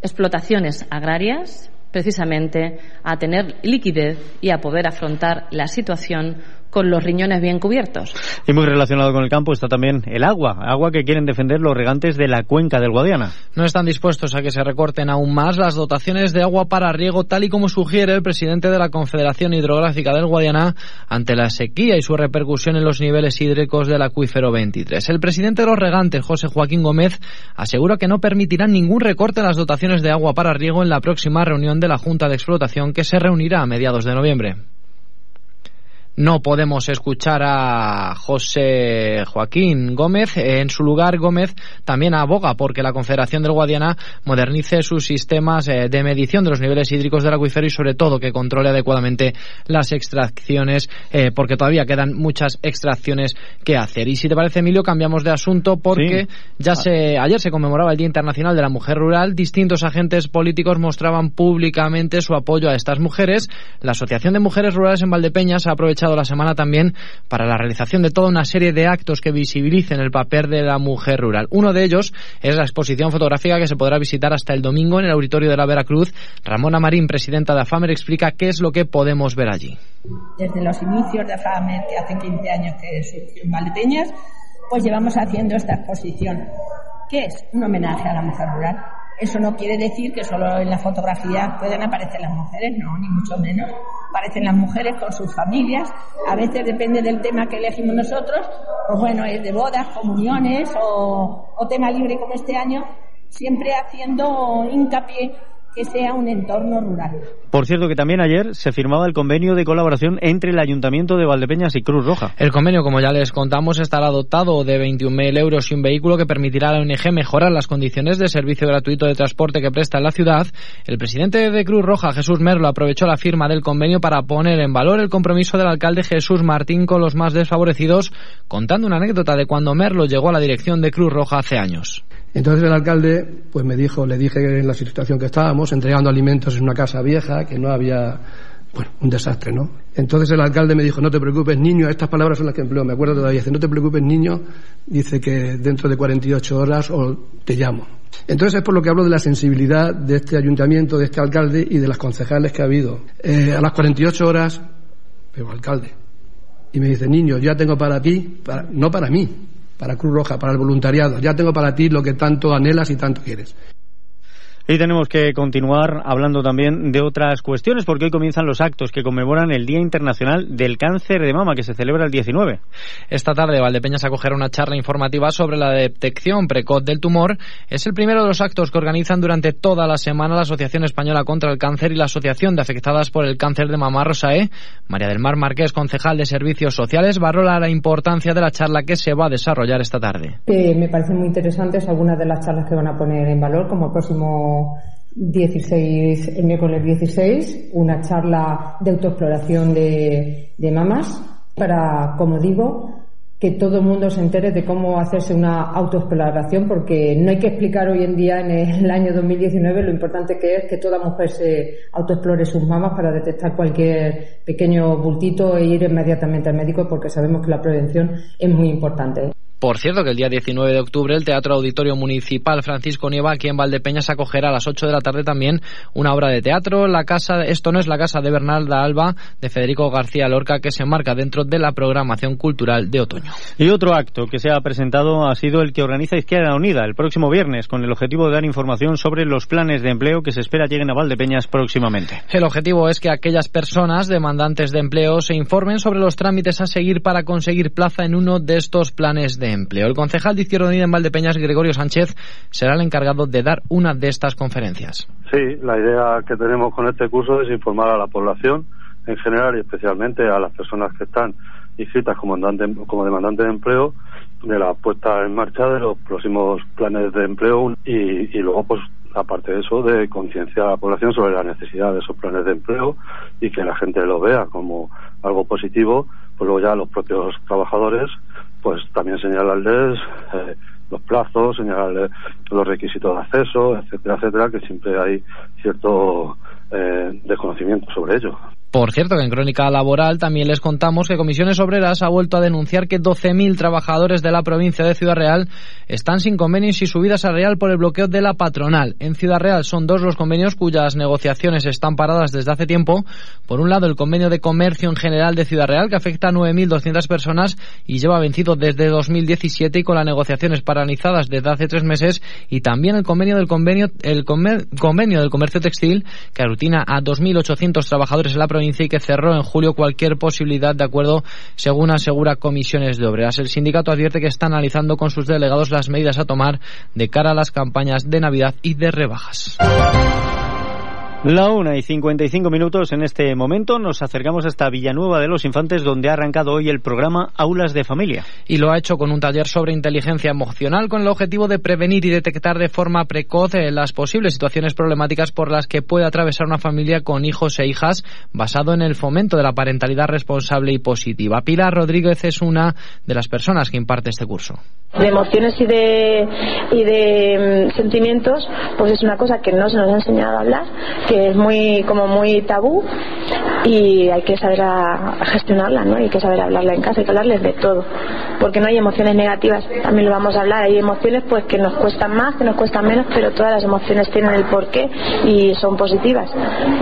explotaciones agrarias, precisamente a tener liquidez y a poder afrontar la situación con los riñones bien cubiertos. Y muy relacionado con el campo está también el agua, agua que quieren defender los regantes de la cuenca del Guadiana. No están dispuestos a que se recorten aún más las dotaciones de agua para riego, tal y como sugiere el presidente de la Confederación Hidrográfica del Guadiana ante la sequía y su repercusión en los niveles hídricos del acuífero 23. El presidente de los regantes, José Joaquín Gómez, asegura que no permitirán ningún recorte en las dotaciones de agua para riego en la próxima reunión de la Junta de Explotación que se reunirá a mediados de noviembre no podemos escuchar a José Joaquín Gómez. En su lugar, Gómez también aboga porque la Confederación del Guadiana modernice sus sistemas eh, de medición de los niveles hídricos del acuífero y, sobre todo, que controle adecuadamente las extracciones, eh, porque todavía quedan muchas extracciones que hacer. Y si te parece, Emilio, cambiamos de asunto porque ya se, ayer se conmemoraba el Día Internacional de la Mujer Rural. Distintos agentes políticos mostraban públicamente su apoyo a estas mujeres. La Asociación de Mujeres Rurales en Valdepeñas ha aprovechado la semana también para la realización de toda una serie de actos que visibilicen el papel de la mujer rural. Uno de ellos es la exposición fotográfica que se podrá visitar hasta el domingo en el auditorio de la Veracruz. Ramona Marín, presidenta de AFAMER, explica qué es lo que podemos ver allí. Desde los inicios de AFAMER, que hace 15 años que surgió en Valdepeñas, pues llevamos haciendo esta exposición. ¿Qué es? Un homenaje a la mujer rural eso no quiere decir que solo en la fotografía pueden aparecer las mujeres, no, ni mucho menos. Aparecen las mujeres con sus familias. A veces depende del tema que elegimos nosotros, pues bueno, es de bodas, comuniones o, o tema libre como este año, siempre haciendo hincapié que sea un entorno rural. Por cierto que también ayer se firmaba el convenio de colaboración entre el Ayuntamiento de Valdepeñas y Cruz Roja. El convenio, como ya les contamos, estará dotado de 21.000 euros y un vehículo que permitirá a la ONG mejorar las condiciones de servicio gratuito de transporte que presta en la ciudad. El presidente de Cruz Roja, Jesús Merlo, aprovechó la firma del convenio para poner en valor el compromiso del alcalde Jesús Martín con los más desfavorecidos, contando una anécdota de cuando Merlo llegó a la dirección de Cruz Roja hace años. Entonces el alcalde pues me dijo, le dije en la situación que estábamos, entregando alimentos en una casa vieja, que no había, bueno, un desastre, ¿no? Entonces el alcalde me dijo, no te preocupes, niño, estas palabras son las que empleo, me acuerdo todavía, dice, no te preocupes, niño, dice que dentro de 48 horas o te llamo. Entonces es por lo que hablo de la sensibilidad de este ayuntamiento, de este alcalde y de las concejales que ha habido. Eh, a las 48 horas, veo alcalde, y me dice, niño, ya tengo para ti, no para mí, para Cruz Roja, para el voluntariado. Ya tengo para ti lo que tanto anhelas y tanto quieres. Y tenemos que continuar hablando también de otras cuestiones, porque hoy comienzan los actos que conmemoran el Día Internacional del Cáncer de Mama, que se celebra el 19. Esta tarde Valdepeñas acogerá una charla informativa sobre la detección precoz del tumor. Es el primero de los actos que organizan durante toda la semana la Asociación Española contra el Cáncer y la Asociación de Afectadas por el Cáncer de Mama Rosae. María del Mar Márquez, concejal de Servicios Sociales, valora la importancia de la charla que se va a desarrollar esta tarde. me parecen muy interesantes algunas de las charlas que van a poner en valor, como el próximo 16, el miércoles 16, una charla de autoexploración de, de mamas para, como digo, que todo el mundo se entere de cómo hacerse una autoexploración, porque no hay que explicar hoy en día, en el año 2019, lo importante que es que toda mujer se autoexplore sus mamas para detectar cualquier pequeño bultito e ir inmediatamente al médico, porque sabemos que la prevención es muy importante. Por cierto, que el día 19 de octubre el Teatro Auditorio Municipal Francisco Nieva aquí en Valdepeñas acogerá a las 8 de la tarde también una obra de teatro. La casa, esto no es la casa de Bernalda Alba de Federico García Lorca que se enmarca dentro de la programación cultural de otoño. Y otro acto que se ha presentado ha sido el que organiza Izquierda Unida el próximo viernes con el objetivo de dar información sobre los planes de empleo que se espera lleguen a Valdepeñas próximamente. El objetivo es que aquellas personas demandantes de empleo se informen sobre los trámites a seguir para conseguir plaza en uno de estos planes de empleo. El concejal de Izquierda Unida en Valdepeñas, Gregorio Sánchez, será el encargado de dar una de estas conferencias. Sí, la idea que tenemos con este curso es informar a la población en general y especialmente a las personas que están inscritas como, como demandantes de empleo de la puesta en marcha de los próximos planes de empleo y, y luego pues aparte de eso de concienciar a la población sobre la necesidad de esos planes de empleo y que la gente lo vea como algo positivo pues luego ya los propios trabajadores pues también señalarles eh, los plazos, señalarle los requisitos de acceso, etcétera, etcétera, que siempre hay cierto eh, desconocimiento sobre ello. Por cierto, que en Crónica Laboral también les contamos que Comisiones Obreras ha vuelto a denunciar que 12.000 trabajadores de la provincia de Ciudad Real están sin convenios y subida salarial por el bloqueo de la patronal. En Ciudad Real son dos los convenios cuyas negociaciones están paradas desde hace tiempo. Por un lado, el convenio de comercio en general de Ciudad Real, que afecta a 9.200 personas y lleva vencido desde 2017 y con las negociaciones paralizadas desde hace tres meses. Y también el convenio del convenio, el convenio del comercio textil, que aglutina a 2.800 trabajadores en la provincia y que cerró en julio cualquier posibilidad de acuerdo, según asegura Comisiones de Obreras. El sindicato advierte que está analizando con sus delegados las medidas a tomar de cara a las campañas de Navidad y de rebajas. La una y 55 minutos en este momento nos acercamos hasta Villanueva de los Infantes donde ha arrancado hoy el programa Aulas de Familia. Y lo ha hecho con un taller sobre inteligencia emocional con el objetivo de prevenir y detectar de forma precoz eh, las posibles situaciones problemáticas por las que puede atravesar una familia con hijos e hijas basado en el fomento de la parentalidad responsable y positiva. Pilar Rodríguez es una de las personas que imparte este curso de emociones y de, y de mm, sentimientos, pues es una cosa que no se nos ha enseñado a hablar, que es muy como muy tabú y hay que saber a, gestionarla, ¿no? Hay que saber hablarla en casa, hay que hablarles de todo, porque no hay emociones negativas, también lo vamos a hablar, hay emociones pues que nos cuestan más, que nos cuestan menos, pero todas las emociones tienen el porqué y son positivas.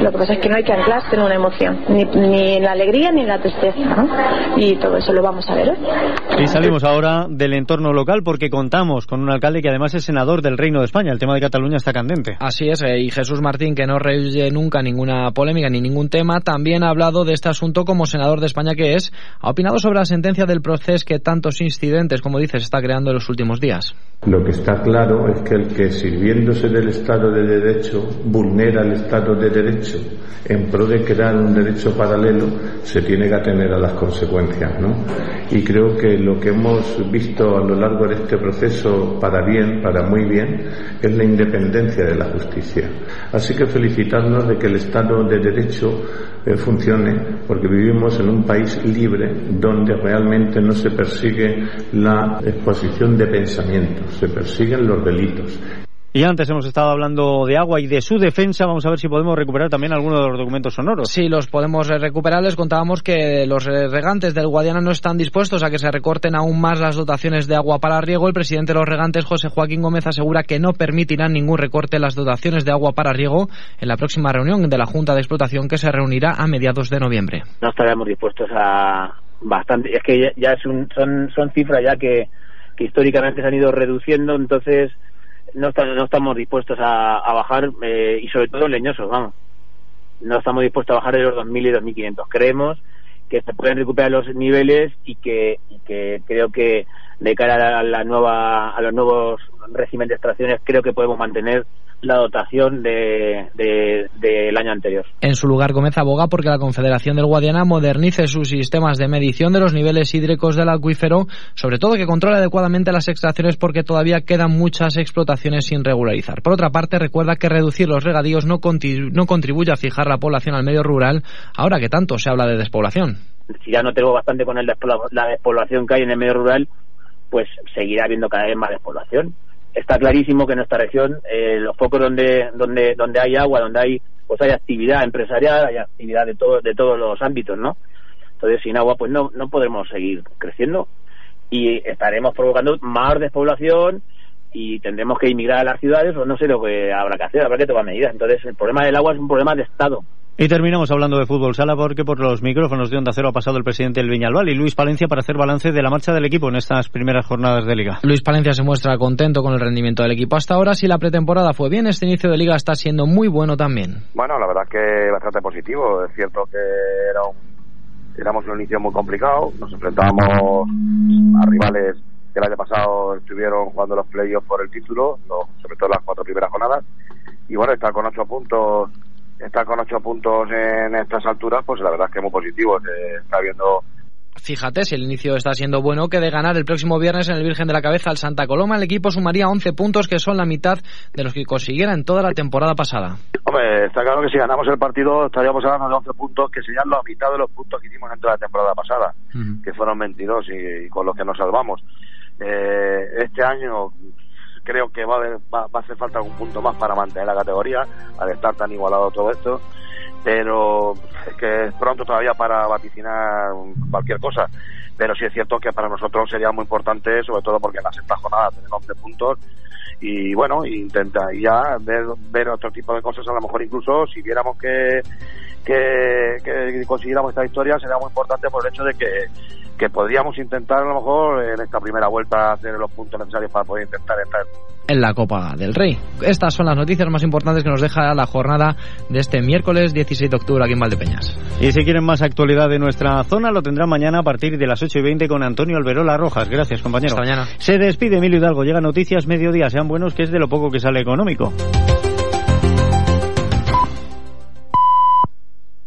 Lo que pasa es que no hay que anclarse en una emoción, ni, ni en la alegría ni en la tristeza, ¿no? Y todo eso lo vamos a ver hoy. Y salimos ahora del entorno local porque contamos con un alcalde que además es senador del Reino de España. El tema de Cataluña está candente. Así es, eh, y Jesús Martín, que no rehuye nunca ninguna polémica ni ningún tema, también ha hablado de este asunto como senador de España que es. Ha opinado sobre la sentencia del proceso que tantos incidentes, como dices, está creando en los últimos días. Lo que está claro es que el que sirviéndose del Estado de Derecho vulnera el Estado de Derecho en pro de crear un derecho paralelo se tiene que atener a las consecuencias, ¿no? Y creo que lo que hemos visto a lo largo de este proceso para bien, para muy bien, es la independencia de la justicia. Así que felicitarnos de que el Estado de Derecho funcione, porque vivimos en un país libre donde realmente no se persigue la exposición de pensamientos, se persiguen los delitos. Y antes hemos estado hablando de agua y de su defensa. Vamos a ver si podemos recuperar también algunos de los documentos sonoros. Sí, los podemos recuperar. Les contábamos que los regantes del Guadiana no están dispuestos a que se recorten aún más las dotaciones de agua para riego. El presidente de los regantes, José Joaquín Gómez, asegura que no permitirán ningún recorte en las dotaciones de agua para riego en la próxima reunión de la Junta de Explotación que se reunirá a mediados de noviembre. No estaremos dispuestos a bastante. Es que ya, son, son cifras ya que, que históricamente se han ido reduciendo. Entonces no, no estamos dispuestos a, bajar, eh, y sobre todo leñosos, vamos. No estamos dispuestos a bajar de los 2.000 y 2.500. Creemos que se pueden recuperar los niveles y que, y que creo que de cara a la nueva a los nuevos régimen de extracciones creo que podemos mantener la dotación del de, año anterior. En su lugar, Gómez aboga porque la Confederación del Guadiana modernice sus sistemas de medición de los niveles hídricos del acuífero, sobre todo que controle adecuadamente las extracciones porque todavía quedan muchas explotaciones sin regularizar. Por otra parte, recuerda que reducir los regadíos no, no contribuye a fijar la población al medio rural, ahora que tanto se habla de despoblación. Si ya no tengo bastante con el la despoblación que hay en el medio rural, pues seguirá habiendo cada vez más despoblación. Está clarísimo que en nuestra región eh, los focos donde donde donde hay agua donde hay pues hay actividad empresarial hay actividad de todo de todos los ámbitos no entonces sin agua pues no no podremos seguir creciendo y estaremos provocando más despoblación y tendremos que emigrar a las ciudades o no sé lo que habrá que hacer habrá que tomar medidas. Entonces el problema del agua es un problema de estado y terminamos hablando de fútbol sala porque por los micrófonos de Onda Cero ha pasado el presidente del Viñalbal y Luis Palencia para hacer balance de la marcha del equipo en estas primeras jornadas de liga. Luis Palencia se muestra contento con el rendimiento del equipo hasta ahora. Si la pretemporada fue bien, este inicio de liga está siendo muy bueno también. Bueno, la verdad que bastante positivo. Es cierto que era un, éramos un inicio muy complicado. Nos enfrentábamos a rivales que el año pasado estuvieron jugando los playoffs por el título, sobre todo las cuatro primeras jornadas. Y bueno, está con ocho puntos estar con ocho puntos en estas alturas, pues la verdad es que es muy positivo. Se está viendo Fíjate, si el inicio está siendo bueno, que de ganar el próximo viernes en el Virgen de la Cabeza al Santa Coloma, el equipo sumaría 11 puntos, que son la mitad de los que consiguiera en toda la temporada pasada. Hombre, está claro que si ganamos el partido estaríamos hablando de 11 puntos, que serían la mitad de los puntos que hicimos en toda la temporada pasada, que fueron 22 y, con los que nos salvamos. Eh, este año creo que va a, haber- va, va a hacer falta algún punto más para mantener la categoría, al estar tan igualado todo esto, pero es que es pronto todavía para vaticinar cualquier cosa. Pero sí es cierto que para nosotros sería muy importante, sobre todo porque en la sexta jornada tenemos 11 puntos y bueno, intenta ya ver otro tipo de cosas, a lo mejor incluso si viéramos que, que, que consiguiéramos esta victoria sería muy importante por el hecho de que, que podríamos intentar a lo mejor en esta primera vuelta hacer los puntos necesarios para poder intentar estar en la Copa del Rey. Estas son las noticias más importantes que nos deja la jornada de este miércoles 16 de octubre aquí en Valdepeñas. Y si quieren más actualidad de nuestra zona, lo tendrán mañana a partir de las 8 y 20 con Antonio Alberola Rojas. Gracias, compañero. Hasta mañana. Se despide Emilio Hidalgo. Llega Noticias Mediodía. Sean buenos, que es de lo poco que sale económico.